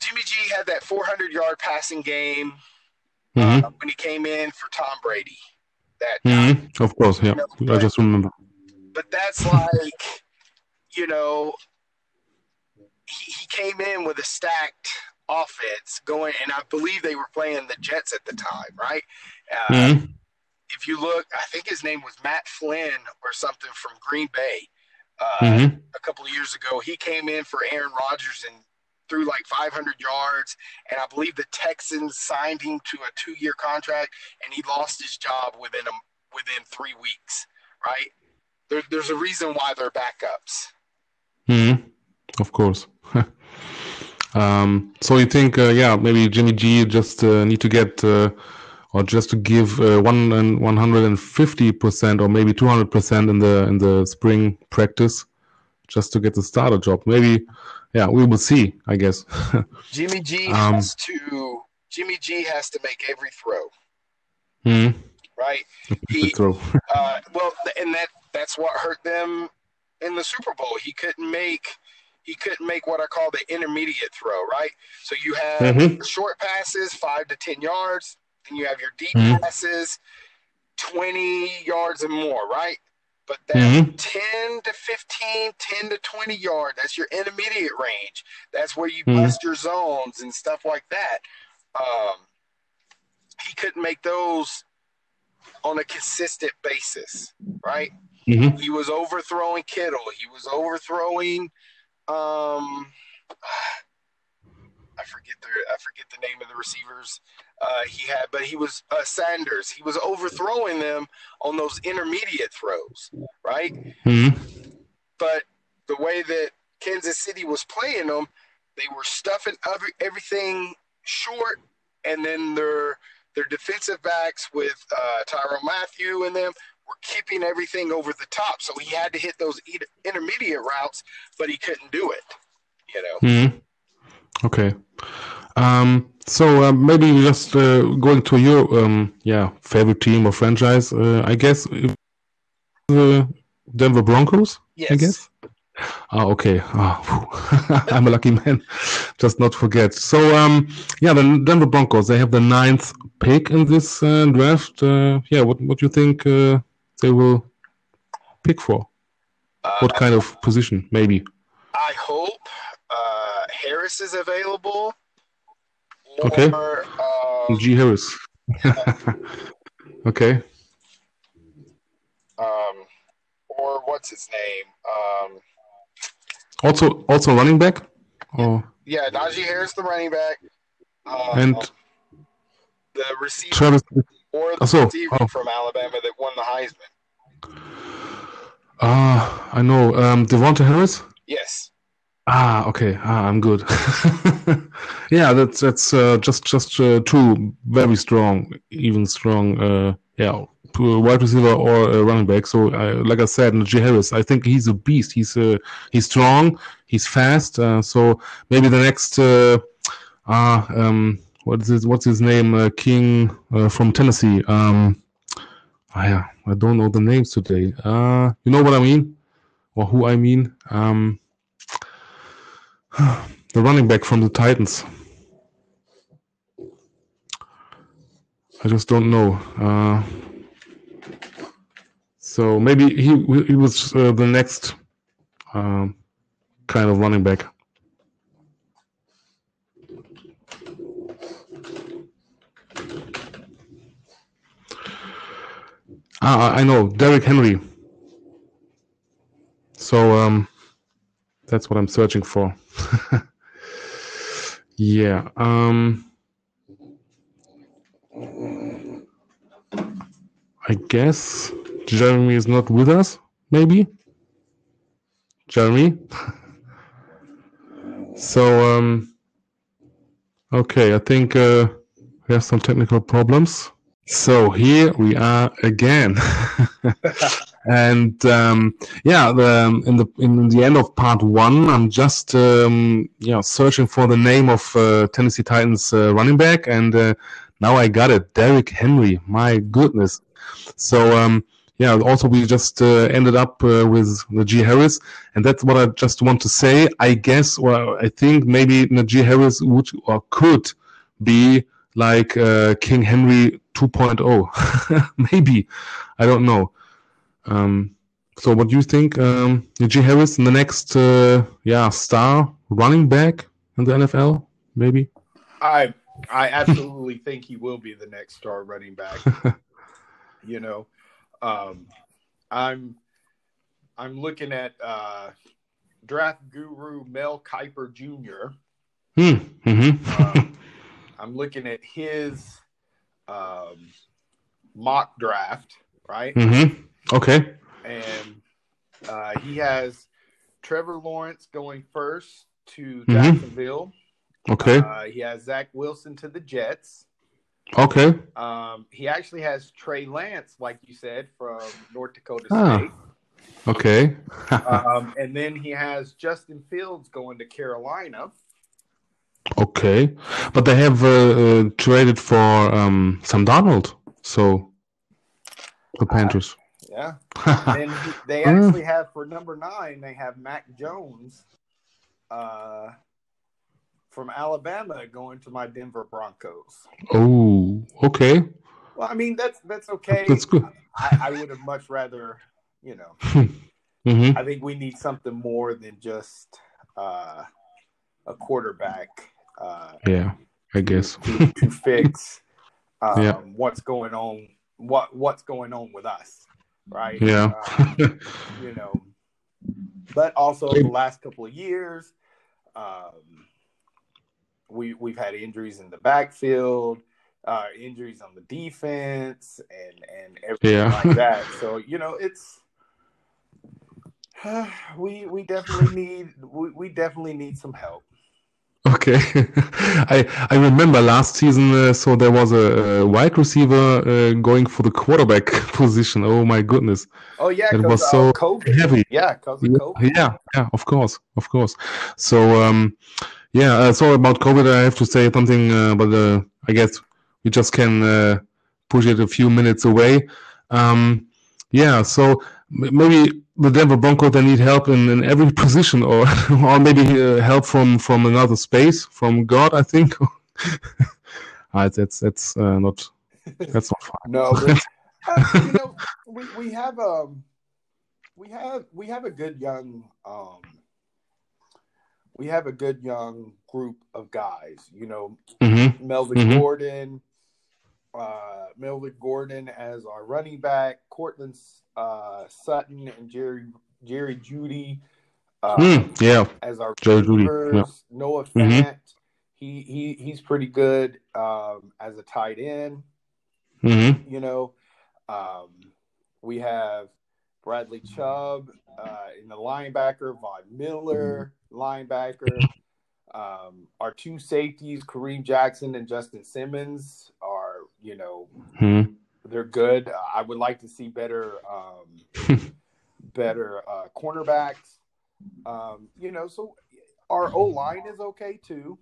Jimmy G had that 400 yard passing game Mhm. uh, when he came in for Tom Brady. That, Mhm. Of course, yeah. I just remember. but that's like, you know, he, he came in with a stacked offense going, and I believe they were playing the Jets at the time, right? Uh, Mhm. If you look, I think his name was Matt Flynn or something from Green Bay uh, Mhm. a couple of years ago. He came in for Aaron Rodgers and threw like 500 yards, and I believe the Texans signed him to a two-year contract, and he lost his job within a, within three weeks. Right? There, there's a reason why they're backups. Mhm. Of course. um, so you think, uh, yeah, maybe Jimmy G just uh, need to get, uh, or just to give uh, one and one hundred and fifty percent, or maybe two hundred percent in the in the spring practice, just to get the starter job. Maybe, yeah, we will see. I guess. Jimmy G Um, has to. Jimmy G has to make every throw. Mhm. Right? He throw. Uh, well, and that that's what hurt them in the Super Bowl. He couldn't make he couldn't make what I call the intermediate throw, right? So you have Mhm. short passes, five to ten yards, then you have your deep Mhm. passes, twenty yards and more, right? But that Mhm. 10 to 15, 10 to 20 yard, that's your intermediate range. That's where you Mhm. bust your zones and stuff like that. Um, he couldn't make those on a consistent basis, right? Mhm. He was overthrowing Kittle. He was overthrowing. Um, I forget the I forget the name of the receivers uh, he had, but he was uh, Sanders. He was overthrowing them on those intermediate throws, right? Mhm. But the way that Kansas City was playing them, they were stuffing every, everything short, and then their their defensive backs with uh, Tyrann Mathieu and them were keeping everything over the top. So he had to hit those intermediate routes, but he couldn't do it. You know. Mhm. Okay. Um, so uh, maybe just uh, going to your um, yeah favorite team or franchise, uh, I guess uh, the Denver Broncos. Yes. I guess. Ah, okay. Ah, I'm a lucky man. Just not forget. So, um, yeah, the Denver Broncos. They have the ninth pick in this uh, draft. Uh, yeah, what what do you think uh, they will pick for? what kind of position, maybe? I hope uh, Harris is available. Or, okay. Um, G Harris. okay. Um, or what's his name? Um, also, also running back. Oh. Yeah, Najee Harris, the running back. Um, and the receiver Travis, or the so, receiver oh. from Alabama that won the Heisman. Ah, uh, I know. Um, DeVonta Harris. Yes. Ah, okay. Ah, I'm good. yeah, that's that's uh, just just uh, two very strong, even strong. Uh, yeah, wide receiver or a running back. So, uh, like I said, Najee Harris, I think he's a beast. He's uh, he's strong. He's fast. Uh, so maybe the next. Uh, uh, um, what's his What's his name? Uh, King uh, from Tennessee. Um, I, I don't know the names today. Uh, you know what I mean, or who I mean? Um, the running back from the Titans. I just don't know. Uh, so maybe he he was uh, the next um, kind of running back. Ah, I know, Derrick Henry. So um, that's what I'm searching for. yeah. Um, I guess Jeremy is not with us, maybe? Jeremy? so, um, okay, I think uh, we have some technical problems. So here we are again. and um, yeah, the, in the in the end of part one, I'm just um, yeah searching for the name of uh, Tennessee Titans uh, running back, and uh, now I got it, Derrick Henry. My goodness. So um, yeah, also we just uh, ended up uh, with Najee Harris, and that's what I just want to say. I guess, or I think maybe Najee Harris would or could be like uh, King Henry 2.0, maybe. I don't know. Um, so, what do you think, um, Najee Harris, in the next, uh, yeah, star running back in the NFL, maybe? I I absolutely think he will be the next star running back. you know, um, I'm I'm looking at uh, draft guru Mel Kiper Jr. Hmm. Mm-hmm. um, I'm looking at his um, mock draft, right? Mm-hmm. Okay. And uh, he has Trevor Lawrence going first to mm-hmm. Jacksonville. Okay. Uh, he has Zach Wilson to the Jets. Okay. Um, he actually has Trey Lance, like you said, from North Dakota ah. State. Okay. um, and then he has Justin Fields going to Carolina. Okay, but they have uh, uh, traded for um, Sam Darnold, so the Panthers. Yeah, and he, they actually have for number nine. They have Mac Jones, uh, from Alabama going to my Denver Broncos. Oh, okay. Well, I mean that's that's okay. That's good. I, I would have much rather, you know. mm-hmm. I think we need something more than just uh, a quarterback. Uh, yeah, I guess to, to fix um, yeah. what's going on. What what's going on with us, right? Yeah, uh, you know. But also the last couple of years, um, we we've had injuries in the backfield, uh, injuries on the defense, and and everything yeah. like that. So you know, it's uh, we we definitely need we, we definitely need some help. Okay, I I remember last season. Uh, so there was a, a wide receiver uh, going for the quarterback position. Oh my goodness! Oh yeah, it was so COVID. heavy. Yeah, because of COVID. Yeah, yeah, of course, of course. So um, yeah, uh, sorry about COVID. I have to say something, uh, but uh, I guess we just can uh, push it a few minutes away. Um, yeah, so maybe the Denver Broncos they need help in, in every position, or or maybe uh, help from from another space, from God, I think. uh, that's that's uh, not that's not fine. no, but, uh, you know, we, we have um we have we have a good young um we have a good young group of guys. You know, mm-hmm. Melvin Mhm. Gordon, uh, Melvin Gordon as our running back, Courtland uh, Sutton and Jerry Jerry Jeudy uh, Mm, yeah, as our Jerry Jeudy. yeah. Noah Mhm. He he he's pretty good um, as a tight end. hmm You know, um, we have Bradley Chubb uh, in the linebacker, Von Miller linebacker. Um, our two safeties, Kareem Jackson and Justin Simmons, you know hmm they're good. I would like to see better um, better uh, cornerbacks. Um, you know, so our O line is okay too.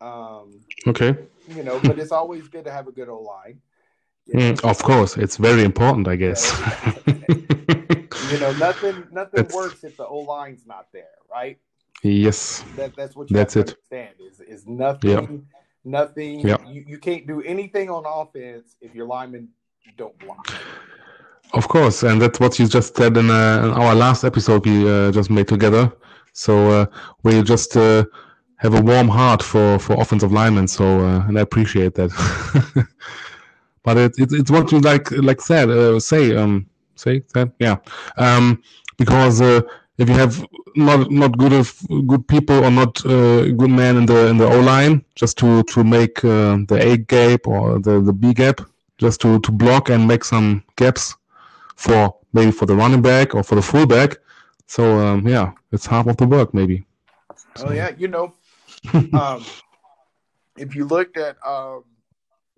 Um, Okay. you know, but it's always good to have a good O line. Mm, of course, it's very important, I guess. You know, nothing nothing That's- works if the O line's not there, right? yes. That that's what you That's have to it. understand is is nothing nothing Yep. you, you can't do anything on offense if your linemen don't block. Of course, and that's what you just said in, uh, in our last episode we uh, just made together. So uh, we just uh, have a warm heart for, for offensive linemen. So uh, and I appreciate that. but it, it, it's what you like like said uh, say um say that yeah um because uh, if you have not not good of good people or not uh, good men in the in the O line just to to make uh, the A gap or the the B gap just to to block and make some gaps for maybe for the running back or for the fullback. So um, yeah, it's half of the work maybe. Oh yeah, you know, um, if you looked at, um,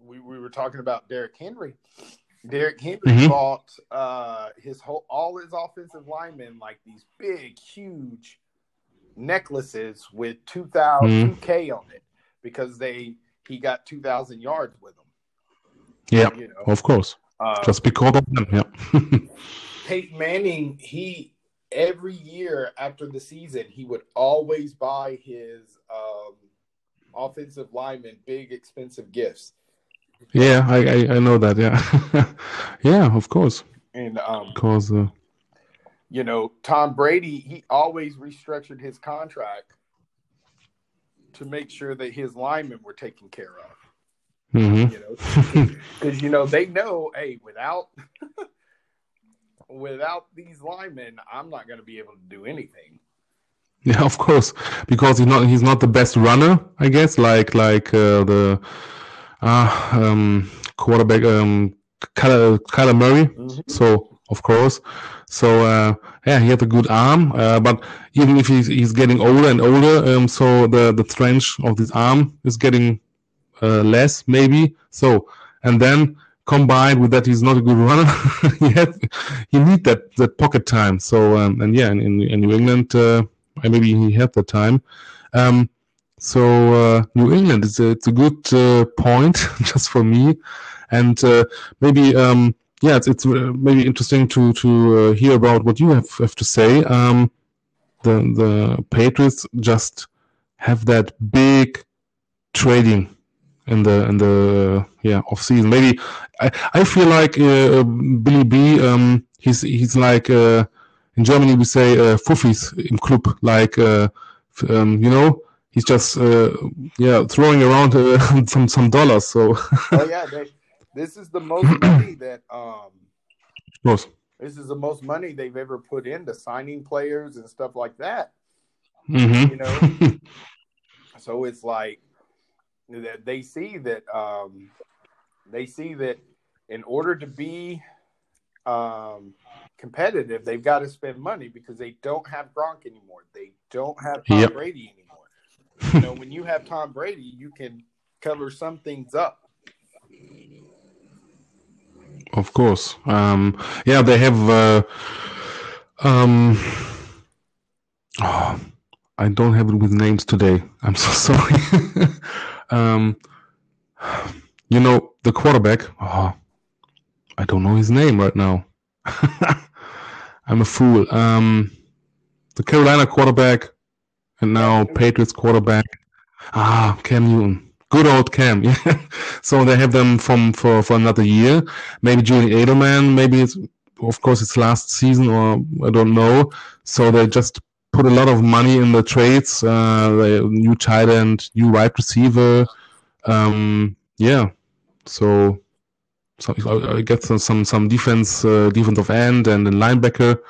we we were talking about Derrick Henry. Derrick Henry Mhm. bought uh, his whole all his offensive linemen like these big, huge necklaces with 2000 Mhm. 2K on it because they he got two thousand yards with them. Yeah, you know. of course. Uh, Just because of them. Yeah. Peyton Manning, he every year after the season, he would always buy his um, offensive linemen big, expensive gifts. Yeah, I, I I know that. Yeah. yeah, of course. And um, Because uh, you know, Tom Brady, he always restructured his contract to make sure that his linemen were taken care of. mhm. You know, because you know they know, hey, without without these linemen, I'm not going to be able to do anything. Yeah, of course, because he's not he's not the best runner, I guess. Like like uh, the uh, um, quarterback um, Kyler, Kyler Murray. So of course, so uh, yeah, he had a good arm, uh, but even if he's he's getting older and older, um, so the the strength of this arm is getting uh, less maybe. So and then combined with that, he's not a good runner. he had he need that that pocket time. So um, and yeah, in in, in New England, uh, maybe he had the time. Um, so uh, New England is a, it's a good uh, point just for me, and uh, maybe um, yeah, it's it's uh, maybe interesting to to uh, hear about what you have, have to say. Um, the the Patriots just have that big trading in the in the yeah off season. Maybe I I feel like uh, Billy B. Um, he's he's like uh, in Germany we say uh, Fuffis im Club, like uh, um, you know. He's just uh, yeah throwing around uh, some some dollars. So oh yeah, they, this is the most money that um Yes. this is the most money they've ever put into signing players and stuff like that. Mhm. You know? So it's like that they see that um they see that in order to be um competitive, they've got to spend money because they don't have Gronk anymore. They don't have Tom Yep. Brady anymore. You know, when you have Tom Brady, you can cover some things up. Of course. Um, yeah, they have. Uh, um, oh, I don't have it with names today. I'm so sorry. um, you know the quarterback. Oh, I don't know his name right now. I'm a fool. Um, the Carolina quarterback and now Patriots quarterback. Ah, Cam Newton. Good old Cam. Yeah. so they have them from for, for another year. Maybe Julian Edelman. Maybe it's of course it's last season or I don't know. So they just put a lot of money in the trades. Uh, new tight end, new wide receiver. Um, yeah. So, so I get some some, some defense uh, defensive end and a linebacker.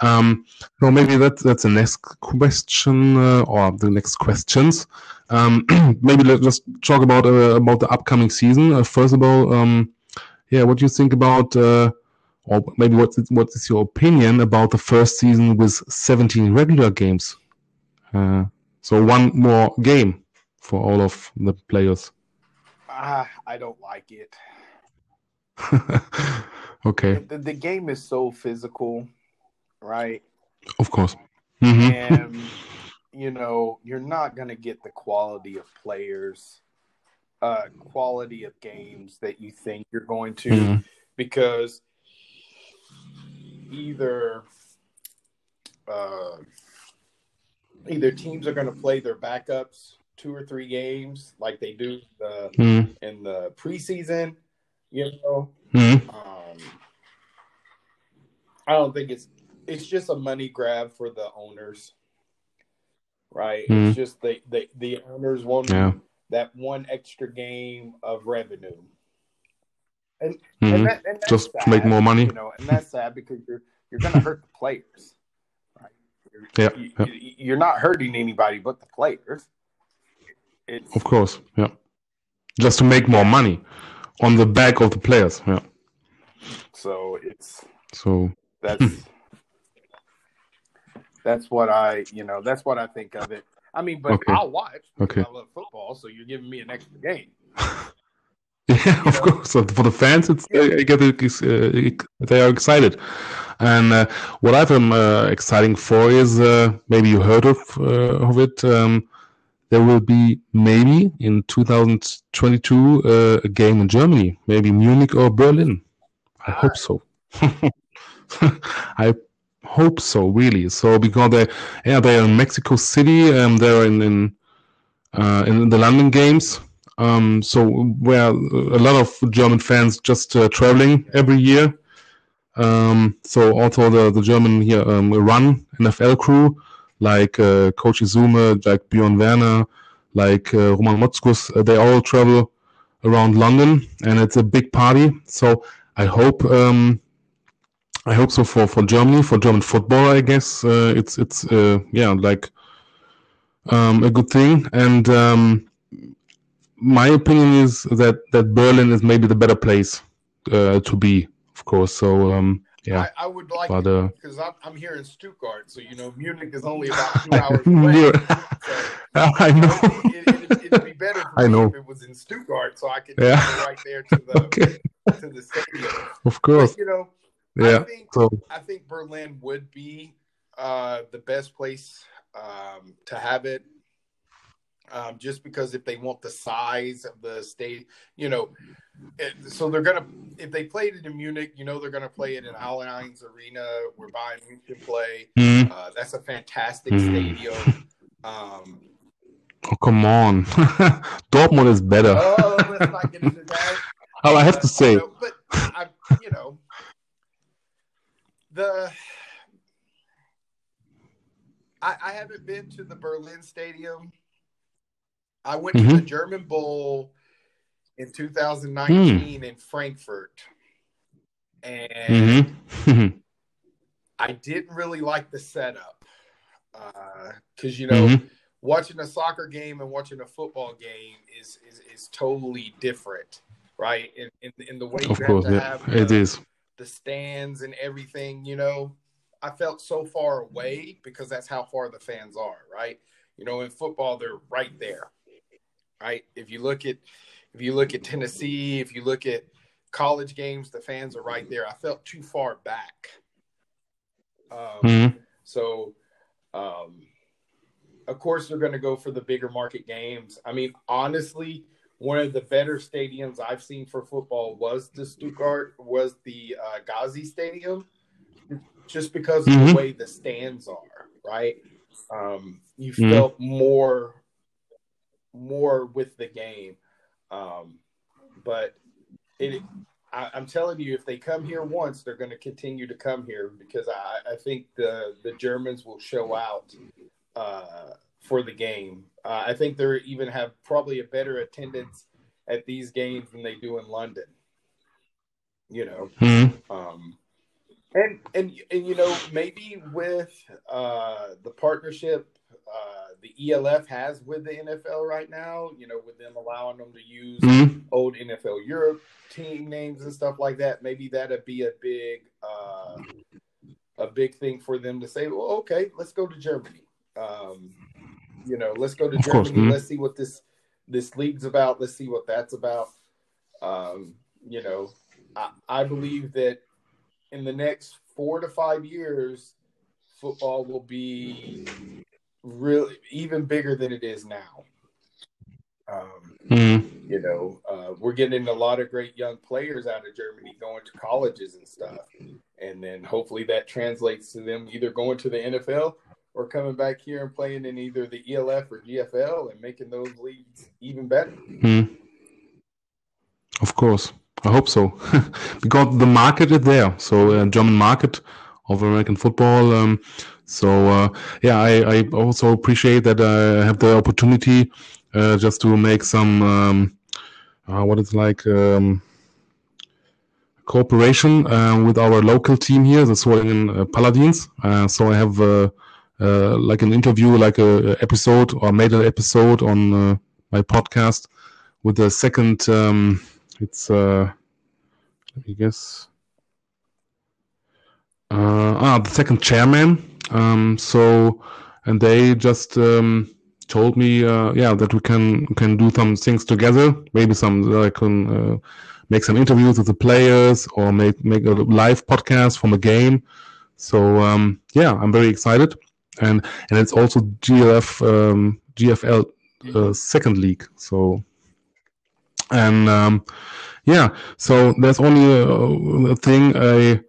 Um, so maybe that that's the next question uh, or the next questions. Um, maybe let's just talk about uh, about the upcoming season. Uh, first of all, um, yeah, what do you think about, uh, or maybe what is, what is your opinion about the first season with 17 regular games? Uh, so one more game for all of the players. Ah, I don't like it. okay. The, the game is so physical right? Of course. Mm-hmm. And you know, you're not going to get the quality of players, uh, quality of games that you think you're going to, mm-hmm. because either uh, either teams are going to play their backups two or three games like they do the mm-hmm. in the preseason, you know. Mm-hmm. Um, I don't think it's it's just a money grab for the owners, right? Mm-hmm. It's just the the, the owners want yeah. that one extra game of revenue, and, mm-hmm. and, that, and just sad, make more money. You know, and that's sad because you're you're going to hurt the players, right? You're, yeah, you, yeah. you're not hurting anybody but the players. It's, of course, yeah. Just to make more money on the back of the players, yeah. So it's so that's that's what I, you know, that's what I think of it. I mean, but okay. I'll watch. Okay. I love football, so you're giving me an extra game. yeah, of know? course. So for the fans, it's yeah. they, get uh, they are excited. And uh, what I'm uh, exciting for is uh, maybe you heard of uh, of it. Um, there will be maybe in 2022 uh, a game in Germany, maybe Munich or Berlin. I hope so. I hope so, really. So because they, yeah, they're in Mexico City, um, they're in in, uh, in the London games. Um, so where a lot of German fans just uh, traveling every year. Um, so also the the German here um, run NFL crew like uh, Coach Esume, like Bjorn Werner, like uh, Roman Motzkus, uh, they all travel around London, and it's a big party. So I hope um, I hope so for, for Germany, for German football. I guess uh, it's it's uh, yeah like um, a good thing. And um, my opinion is that that Berlin is maybe the better place uh, to be, of course. So um, yeah, I, I, would like but, because uh, I'm, I'm here in Stuttgart, so you know Munich is only about two hours away. so, I know. It, would it, be better I know. if it was in Stuttgart, so I could yeah. go right there to the okay. to the stadium. Of course, but, you know yeah. I think, so I think Berlin would be uh, the best place um, to have it. Um, just because if they want the size of the state, you know, it, so they're gonna if they played it in Munich, you know, they're gonna play it in Allianz Arena where Bayern Munich play. Mm-hmm. Uh, that's a fantastic mm-hmm. stadium. Um, oh come on, Dortmund is better. oh, let's not get into that. oh, I have to say, but I, you know, the I, I haven't been to the Berlin Stadium. I went mm-hmm. to the German Bowl in 2019 mm. in Frankfurt, and mm-hmm. I didn't really like the setup because uh, you know mm-hmm. watching a soccer game and watching a football game is is, is totally different, right? In, in, in the way of you course, have to yeah. have it is the stands and everything, you know, I felt so far away because that's how far the fans are, right? You know, in football, they're right there, right? If you look at if you look at Tennessee, if you look at college games, the fans are right there. I felt too far back. Um, mm-hmm. So, um, of course, they're going to go for the bigger market games. I mean, honestly, one of the better stadiums I've seen for football was the Stuttgart, was the uh, Gazi Stadium. just because of mm-hmm. the way the stands are, right? Um, you mm-hmm. felt more more with the game. Um, but it, I, am telling you, if they come here once, they're going to continue to come here because I, I think the the Germans will show out uh, for the game. Uh, I think they even have probably a better attendance at these games than they do in London. You know, mm-hmm. um, and and and you know maybe with uh, the partnership uh, the ELF has with the NFL right now, you know, with them allowing them to use mm-hmm. old NFL Europe team names and stuff like that, maybe that'd be a big uh, a big thing for them to say, well, okay, let's go to Germany. Um, you know, let's go to of Germany. Mm-hmm. Let's see what this this league's about. Let's see what that's about. Um, you know, I, I believe that in the next four to five years, football will be really even bigger than it is now. Um, mm. You know, uh, we're getting a lot of great young players out of Germany going to colleges and stuff, and then hopefully that translates to them either going to the NFL or coming back here and playing in either the ELF or GFL and making those leagues even better. Mm. Of course, I hope so, because the market is there. So, uh, German market of American football. Um, so uh, yeah, I, I, also appreciate that I have the opportunity uh, just to make some um, uh, what it's like um, cooperation uh, with our local team here, the Solingen uh, Paladins. Uh, so I have like an interview, like a, episode, or made an episode on my podcast with the second. Um, it's let me guess. ah, the second chairman um, so, and they just um, told me, uh, yeah, that we can can do some things together. Maybe some I can uh, make some interviews with the players or make make a live podcast from a game. So um, yeah, I'm very excited, and and it's also GLF um, GFL uh, second league. So and um, yeah, so there's only a, a thing I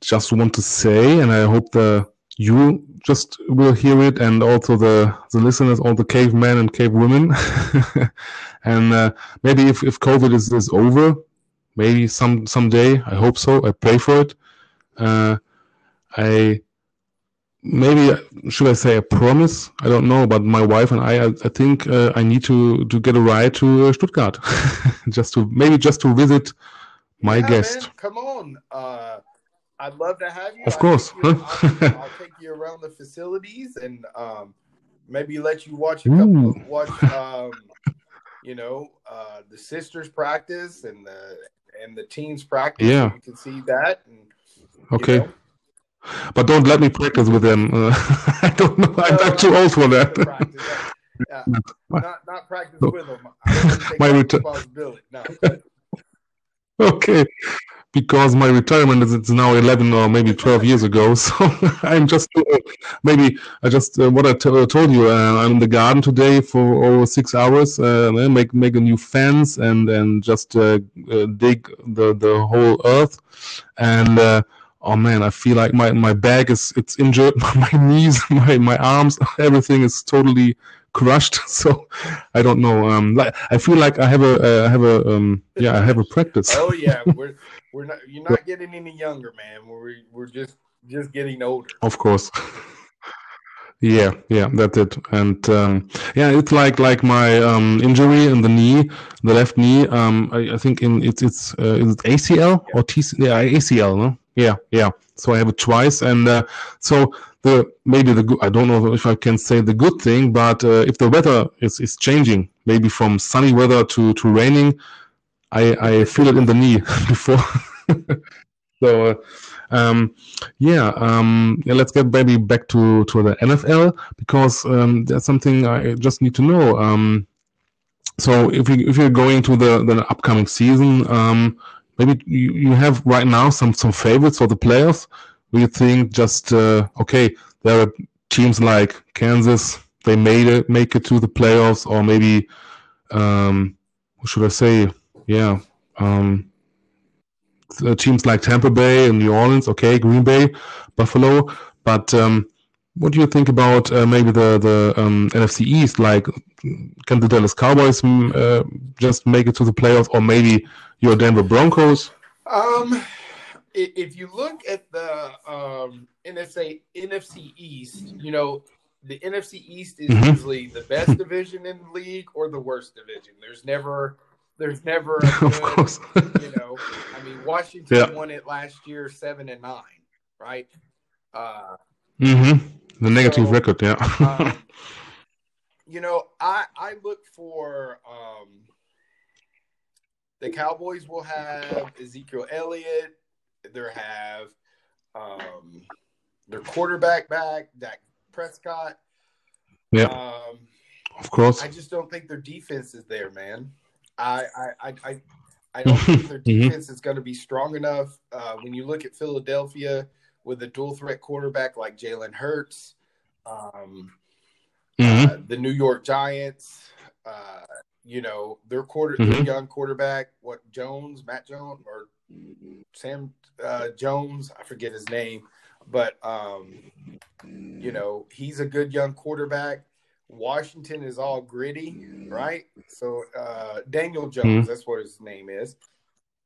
just want to say, and I hope the you just will hear it, and also the the listeners, all the cavemen and cavewomen, and uh, maybe if if COVID is is over, maybe some someday, I hope so. I pray for it. Uh, I maybe should I say a promise? I don't know, but my wife and I, I, I think uh, I need to to get a ride to uh, Stuttgart, just to maybe just to visit my yeah, guest. Man, come on, uh, I'd love to have you. Of course. You, I'll, I'll, take you around the facilities and um, maybe let you watch a couple of, watch um, you know uh, the sisters practice and the and the teams practice. Yeah, so you can see that. And, okay. Know. But don't let me practice with them. Uh, I don't know. I'm no, too old for that. Yeah, not not practice with them. my responsibility. No. okay because my retirement is it's now 11 or maybe 12 years ago so i'm just uh, maybe i just uh, what I uh, told you uh, i'm in the garden today for over six hours uh, make make a new fence and and just uh, dig the the whole earth and oh man i feel like my my back is it's injured my knees my my arms everything is totally crushed. So I don't know. Um, like I feel like I have a uh, I have a um, yeah I have a practice. oh yeah, we're we're not you're not getting any younger, man. We're we're just just getting older. Of course. Yeah, yeah, that's it. And um, yeah, it's like like my um, injury in the knee, the left knee. Um, I, I think in it's it's uh, is it ACL yeah. or TC? Yeah, ACL. No? Yeah, yeah. So I have it twice, and uh, so the maybe the I don't know if I can say the good thing, but uh, if the weather is, is changing, maybe from sunny weather to, to raining, I, I feel it in the knee before. so uh, um, yeah, um, yeah, let's get maybe back to, to the NFL because um, there's something I just need to know. Um, so if you if you're going to the, the upcoming season, um, maybe you, you have right now some some favorites for the players we think just uh, okay, there are teams like Kansas, they made it, make it to the playoffs, or maybe um, what should I say? Yeah, um, teams like Tampa Bay and New Orleans, okay, Green Bay, Buffalo, but um, what do you think about uh, maybe the the um, NFC East? Like, can the Dallas Cowboys mm, uh, just make it to the playoffs, or maybe your Denver Broncos? Um, if you look at the um, NFC NFC East, you know the NFC East is mm-hmm. usually the best division in the league or the worst division. There's never there's never good, you know. I mean, Washington yeah. won it last year, seven and nine, right? Uh, mm-hmm. The negative so, record, yeah. um, you know, I I look for um, the Cowboys will have Ezekiel Elliott. They have um, their quarterback back, Dak Prescott. Yeah. Um, of course. I just don't think their defense is there, man. I I I I, don't think their mm-hmm. defense is going to be strong enough. Uh, when you look at Philadelphia with a dual threat quarterback like Jalen Hurts, um, mm-hmm. uh, the New York Giants, uh, you know, their quarter, mm-hmm. their young quarterback, what Jones, Matt Jones, or Sam uh, Jones, I forget his name, but um, you know, he's a good young quarterback. Washington is all gritty, right? So uh, Daniel Jones, mm-hmm. that's what his name is.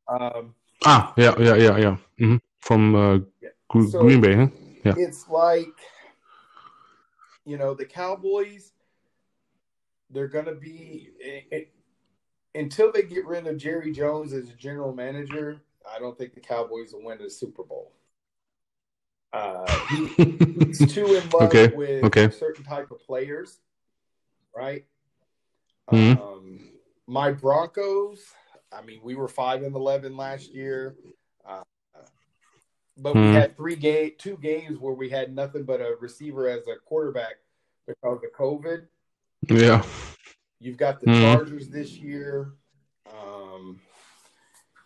Um, ah, yeah, yeah, yeah, yeah. Mm-hmm. From uh, yeah. so Green Bay, huh? Yeah. It's like, you know, the Cowboys. They're gonna be it, it, until they get rid of Jerry Jones as a general manager. I don't think the Cowboys will win the Super Bowl. Uh, he, he's too in love okay. with okay. certain type of players right? Mm-hmm. Um, my Broncos. I mean, we were five and eleven last year, uh, but mm-hmm. we had three game, two games where we had nothing but a receiver as a quarterback because of COVID. Yeah, you've got the mm-hmm. Chargers this year. Um,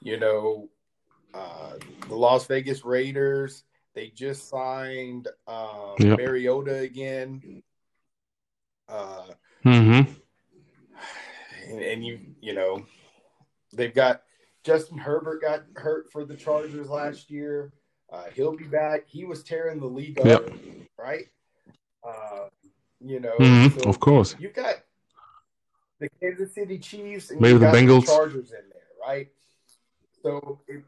you know, uh, the Las Vegas Raiders. They just signed um, yep. Mariota again. Uh, Mm-hmm. And, and, you, you know, they've got Justin Herbert got hurt for the Chargers last year. Uh, he'll be back. He was tearing the league up, yep. right? Uh, you know, mm-hmm. so of course. You got the Kansas City Chiefs and maybe the Bengals, the Chargers in there, right? So, it,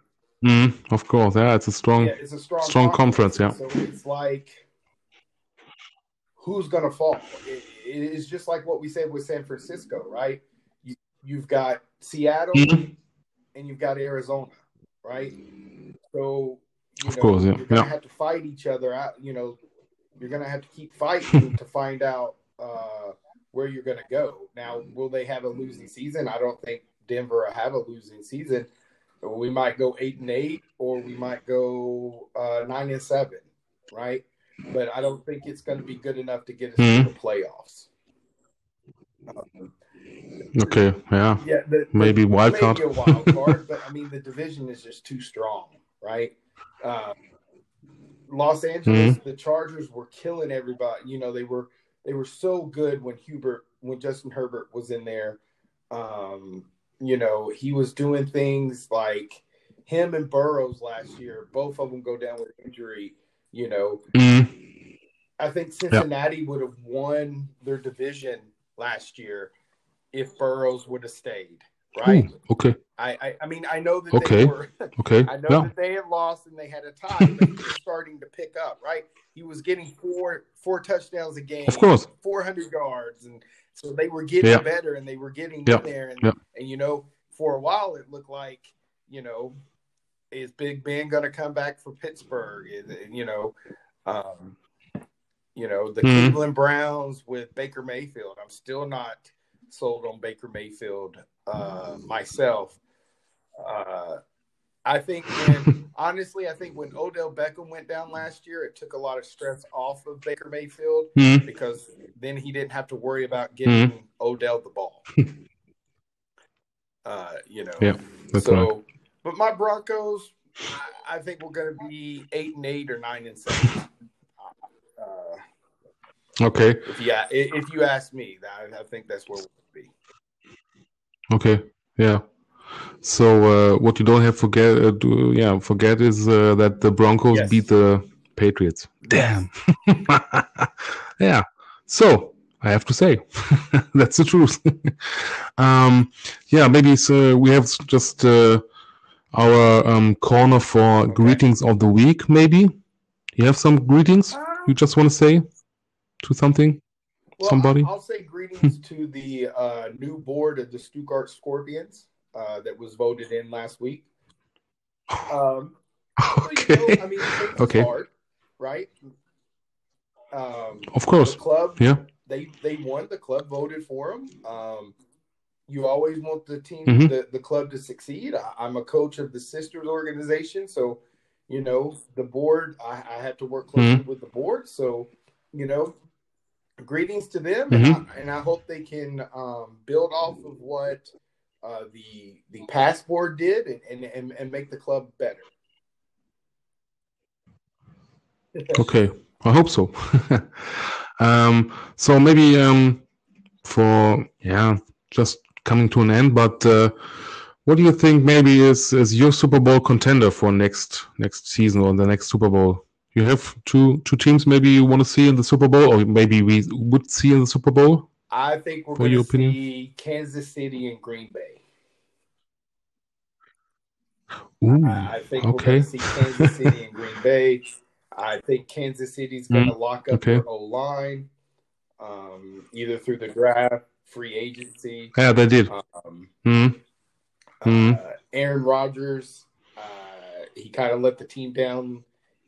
mm, of course, yeah, it's a strong, yeah, it's a strong, strong conference, conference, yeah. So it's like, who's gonna fall? It, it's just like what we said with San Francisco, right? You, have got Seattle mm-hmm. and you've got Arizona, right? So, of know, course, yeah. you're gonna yeah. have to fight each other out. You know, you're gonna have to keep fighting to find out uh, where you're gonna go. Now, will they have a losing season? I don't think Denver will have a losing season. We might go eight and eight, or we might go uh, nine and seven, right? but I don't think it's going to be good enough to get us mm-hmm. to the playoffs. Um, okay, yeah, yeah, the, maybe the, wild card. Maybe wild card, but I mean the division is just too strong, right? Um, Los Angeles, mm-hmm. the Chargers were killing everybody. You know, they were they were so good when Hubert, when Justin Herbert was in there. Um, you know, he was doing things like him and Burrows last year. Both of them go down with injury you know, mm-hmm. I think Cincinnati yep. would have won their division last year if Burrows would have stayed. Right. Ooh, okay. I, I, I mean I know that okay. they were okay. I know yeah. that they had lost and they had a tie, but he was starting to pick up, right? He was getting four four touchdowns a game, of course, four hundred yards, and so they were getting yeah. better and they were getting yeah. in there, and and you know for a while it looked like you know is Big Ben going to come back for Pittsburgh? You know, um, you know the mm-hmm. Cleveland Browns with Baker Mayfield. I'm still not sold on Baker Mayfield uh, myself. Uh, I think when, honestly, I think when Odell Beckham went down last year, it took a lot of stress off of Baker Mayfield mm-hmm. because then he didn't have to worry about getting mm-hmm. Odell the ball. uh, you know, yeah, so right. But my Broncos, I think we're going to be eight and eight or nine and seven. Okay. If you if you ask me, I, I think that's where we'll be. Okay. Yeah. So uh, what you don't have forget, uh, do, yeah, forget is uh, that the Broncos Yes. beat the Patriots. Damn. yeah. So I have to say, that's the truth. um, yeah, maybe so we have just uh, our um, corner for greetings of the week. Maybe you have some greetings you just want to say to something. Well, Somebody? I- I'll say greetings to the uh, new board of the Stuttgart Scorpions uh, that was voted in last week. Um, so, you know, Okay. I mean, Okay. hard, right? Um, Of course. the club, Yeah. they they won. The club voted for them. Um, you always want the team, Mhm. the, the club to succeed. I, I'm a coach of the sisters organization, so you know the board. I, I have to work closely Mhm. with the board. So you know, greetings to them, Mhm. and, I, and I hope they can um, build off of what uh, the the past board did and, and, and, and make the club better. Okay, I hope so. um, so maybe um, for yeah, just coming to an end. But uh, what do you think? Maybe is is your Super Bowl contender for next next season or the next Super Bowl? You have two two teams maybe you want to see in the Super Bowl, or maybe we would see in the Super Bowl. I think we're going your to opinion? see Kansas City and Green Bay. Ooh, I think we're going to see Kansas City and Green Bay. I think Kansas City's going to lock up Mm, okay. their O line, um, either through the draft, free agency. yeah, they did. Um, Mm, uh, Aaron Rodgers, uh, he kind of let the team down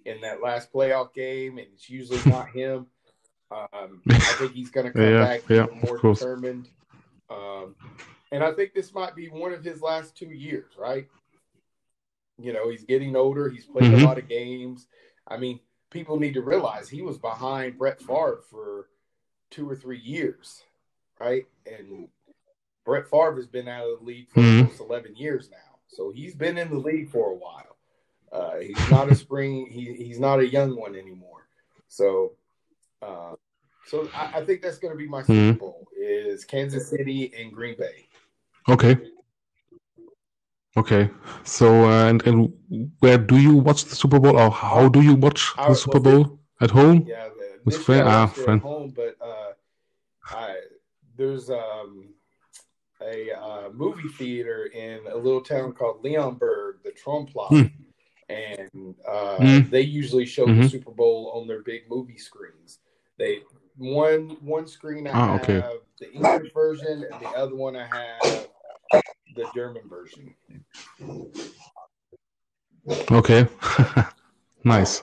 in that last playoff game, and it's usually not him. Um, I think he's going to come Yeah, back yeah, more determined. Um, and I think this might be one of his last two years, right? You know, he's getting older. He's played Mhm. a lot of games. I mean, people need to realize he was behind Brett Favre for two or three years, right? And Brett Favre has been out of the league for Mhm. almost 11 years now. So he's been in the league for a while. Uh, he's not a spring, he, he's not a young one anymore. So, uh, so I, I think that's going to be my Super Mhm. Bowl is Kansas City and Green Bay. okay. Okay. So uh, and and where do you watch the Super Bowl, or how do you watch I- the Super well, Bowl at home? Yeah, the, With friend- ah, friend. at home, but uh, I there's um a uh, movie theater in a little town called Leonberg, the Traumpalast, Hmm. And uh, Hmm. they usually show the Mhm. Super Bowl on their big movie screens. They one one screen I Ah, have okay. the English version, and the other one I have the German version. Okay. nice.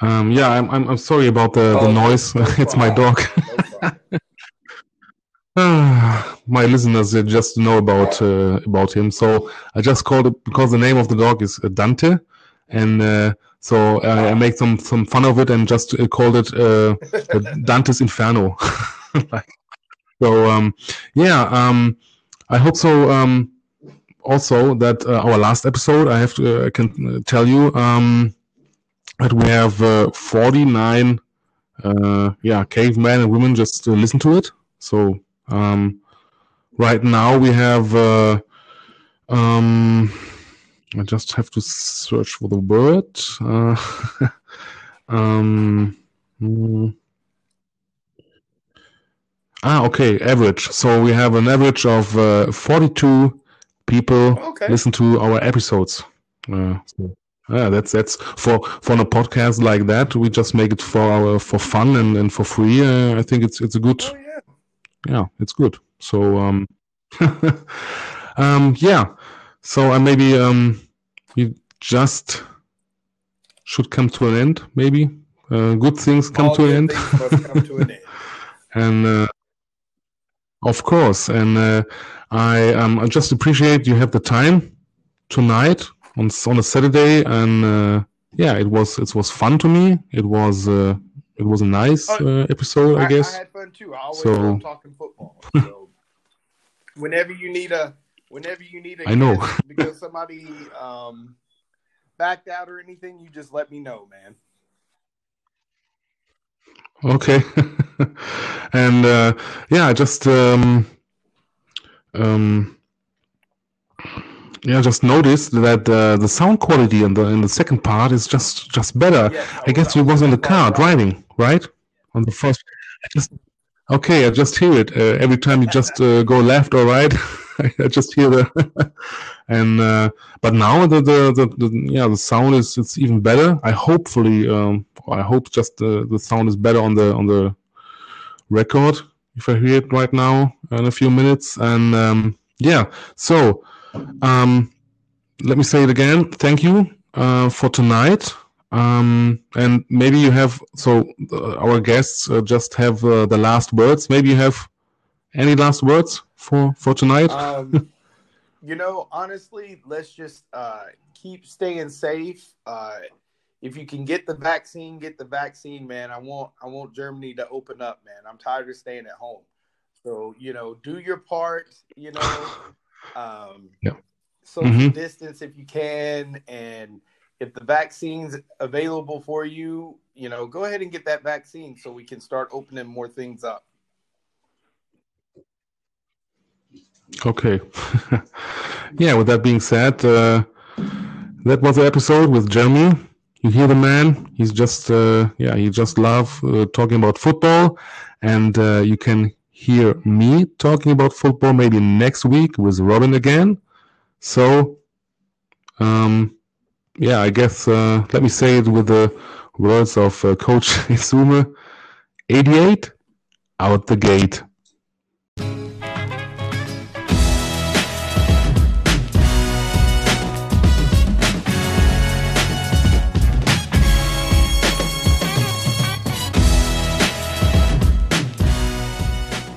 Um, yeah, I'm, I'm I'm sorry about the, the Oh, no- noise. no it's my dog. No. My listeners just know about uh, about him, so I just called it because the name of the dog is uh, Dante, and uh, so I, I make some some fun of it and just uh, called it uh, uh, Dante's Inferno. like, so um, yeah, um, I hope so. Um, also, that uh, our last episode, I have to uh, I can uh, tell you um, that we have uh, 49 uh, yeah cavemen and women just uh, listen to it. So um, right now we have uh, um, I just have to search for the word. Uh, um, mm. Ah, okay, average. So we have an average of uh, 42 people Okay. listen to our episodes. Uh, so, yeah, that's that's for for a podcast like that. We just make it for our for fun and, and for free. Uh, I think it's it's a good Oh yeah. yeah, it's good. So um, um, yeah. So maybe um, we just should come to an end. Maybe uh, good things come All to an end, come to an end. and uh, of course, and uh, I um, I just appreciate you have the time tonight on on a Saturday, and uh, yeah, it was it was fun to me. It was uh, it was a nice Oh, uh, episode, I, guess. I had fun too. I always So- love talking football. So whenever you need a, whenever you need a, I know. because somebody um, backed out or anything, you just let me know, man. Okay. and uh, yeah, I just um, um, yeah, just noticed that uh, the sound quality in the in the second part is just just better. I guess you was in the car driving, right? On the first, just okay, I just hear it uh, every time you just uh, go left or right. I just hear the and uh, but now the, the the, the yeah the sound is it's even better. I hopefully um, I hope just the the sound is better on the on the record if I hear it right now in a few minutes and um, yeah so um, let me say it again. Thank you uh, for tonight. Um, and maybe you have so uh, our guests uh, just have uh, the last words. Maybe you have any last words for for tonight. Um, you know, honestly, let's just uh, keep staying safe. Uh, if you can get the vaccine, get the vaccine, man. I want I want Germany to open up, man. I'm tired of staying at home. So you know, do your part. You know, um, Yeah. social Mhm. distance if you can, and if the vaccine's available for you, you know, go ahead and get that vaccine so we can start opening more things up. Okay. yeah, with that being said, uh, that was the episode with Jeremy. You hear the man. He's just, uh, yeah, he just love uh, talking about football. And uh, you can hear me talking about football maybe next week with Robin again. So, um, yeah, I guess, uh, let me say it with the words of uh, Coach Esume 88 out the gate.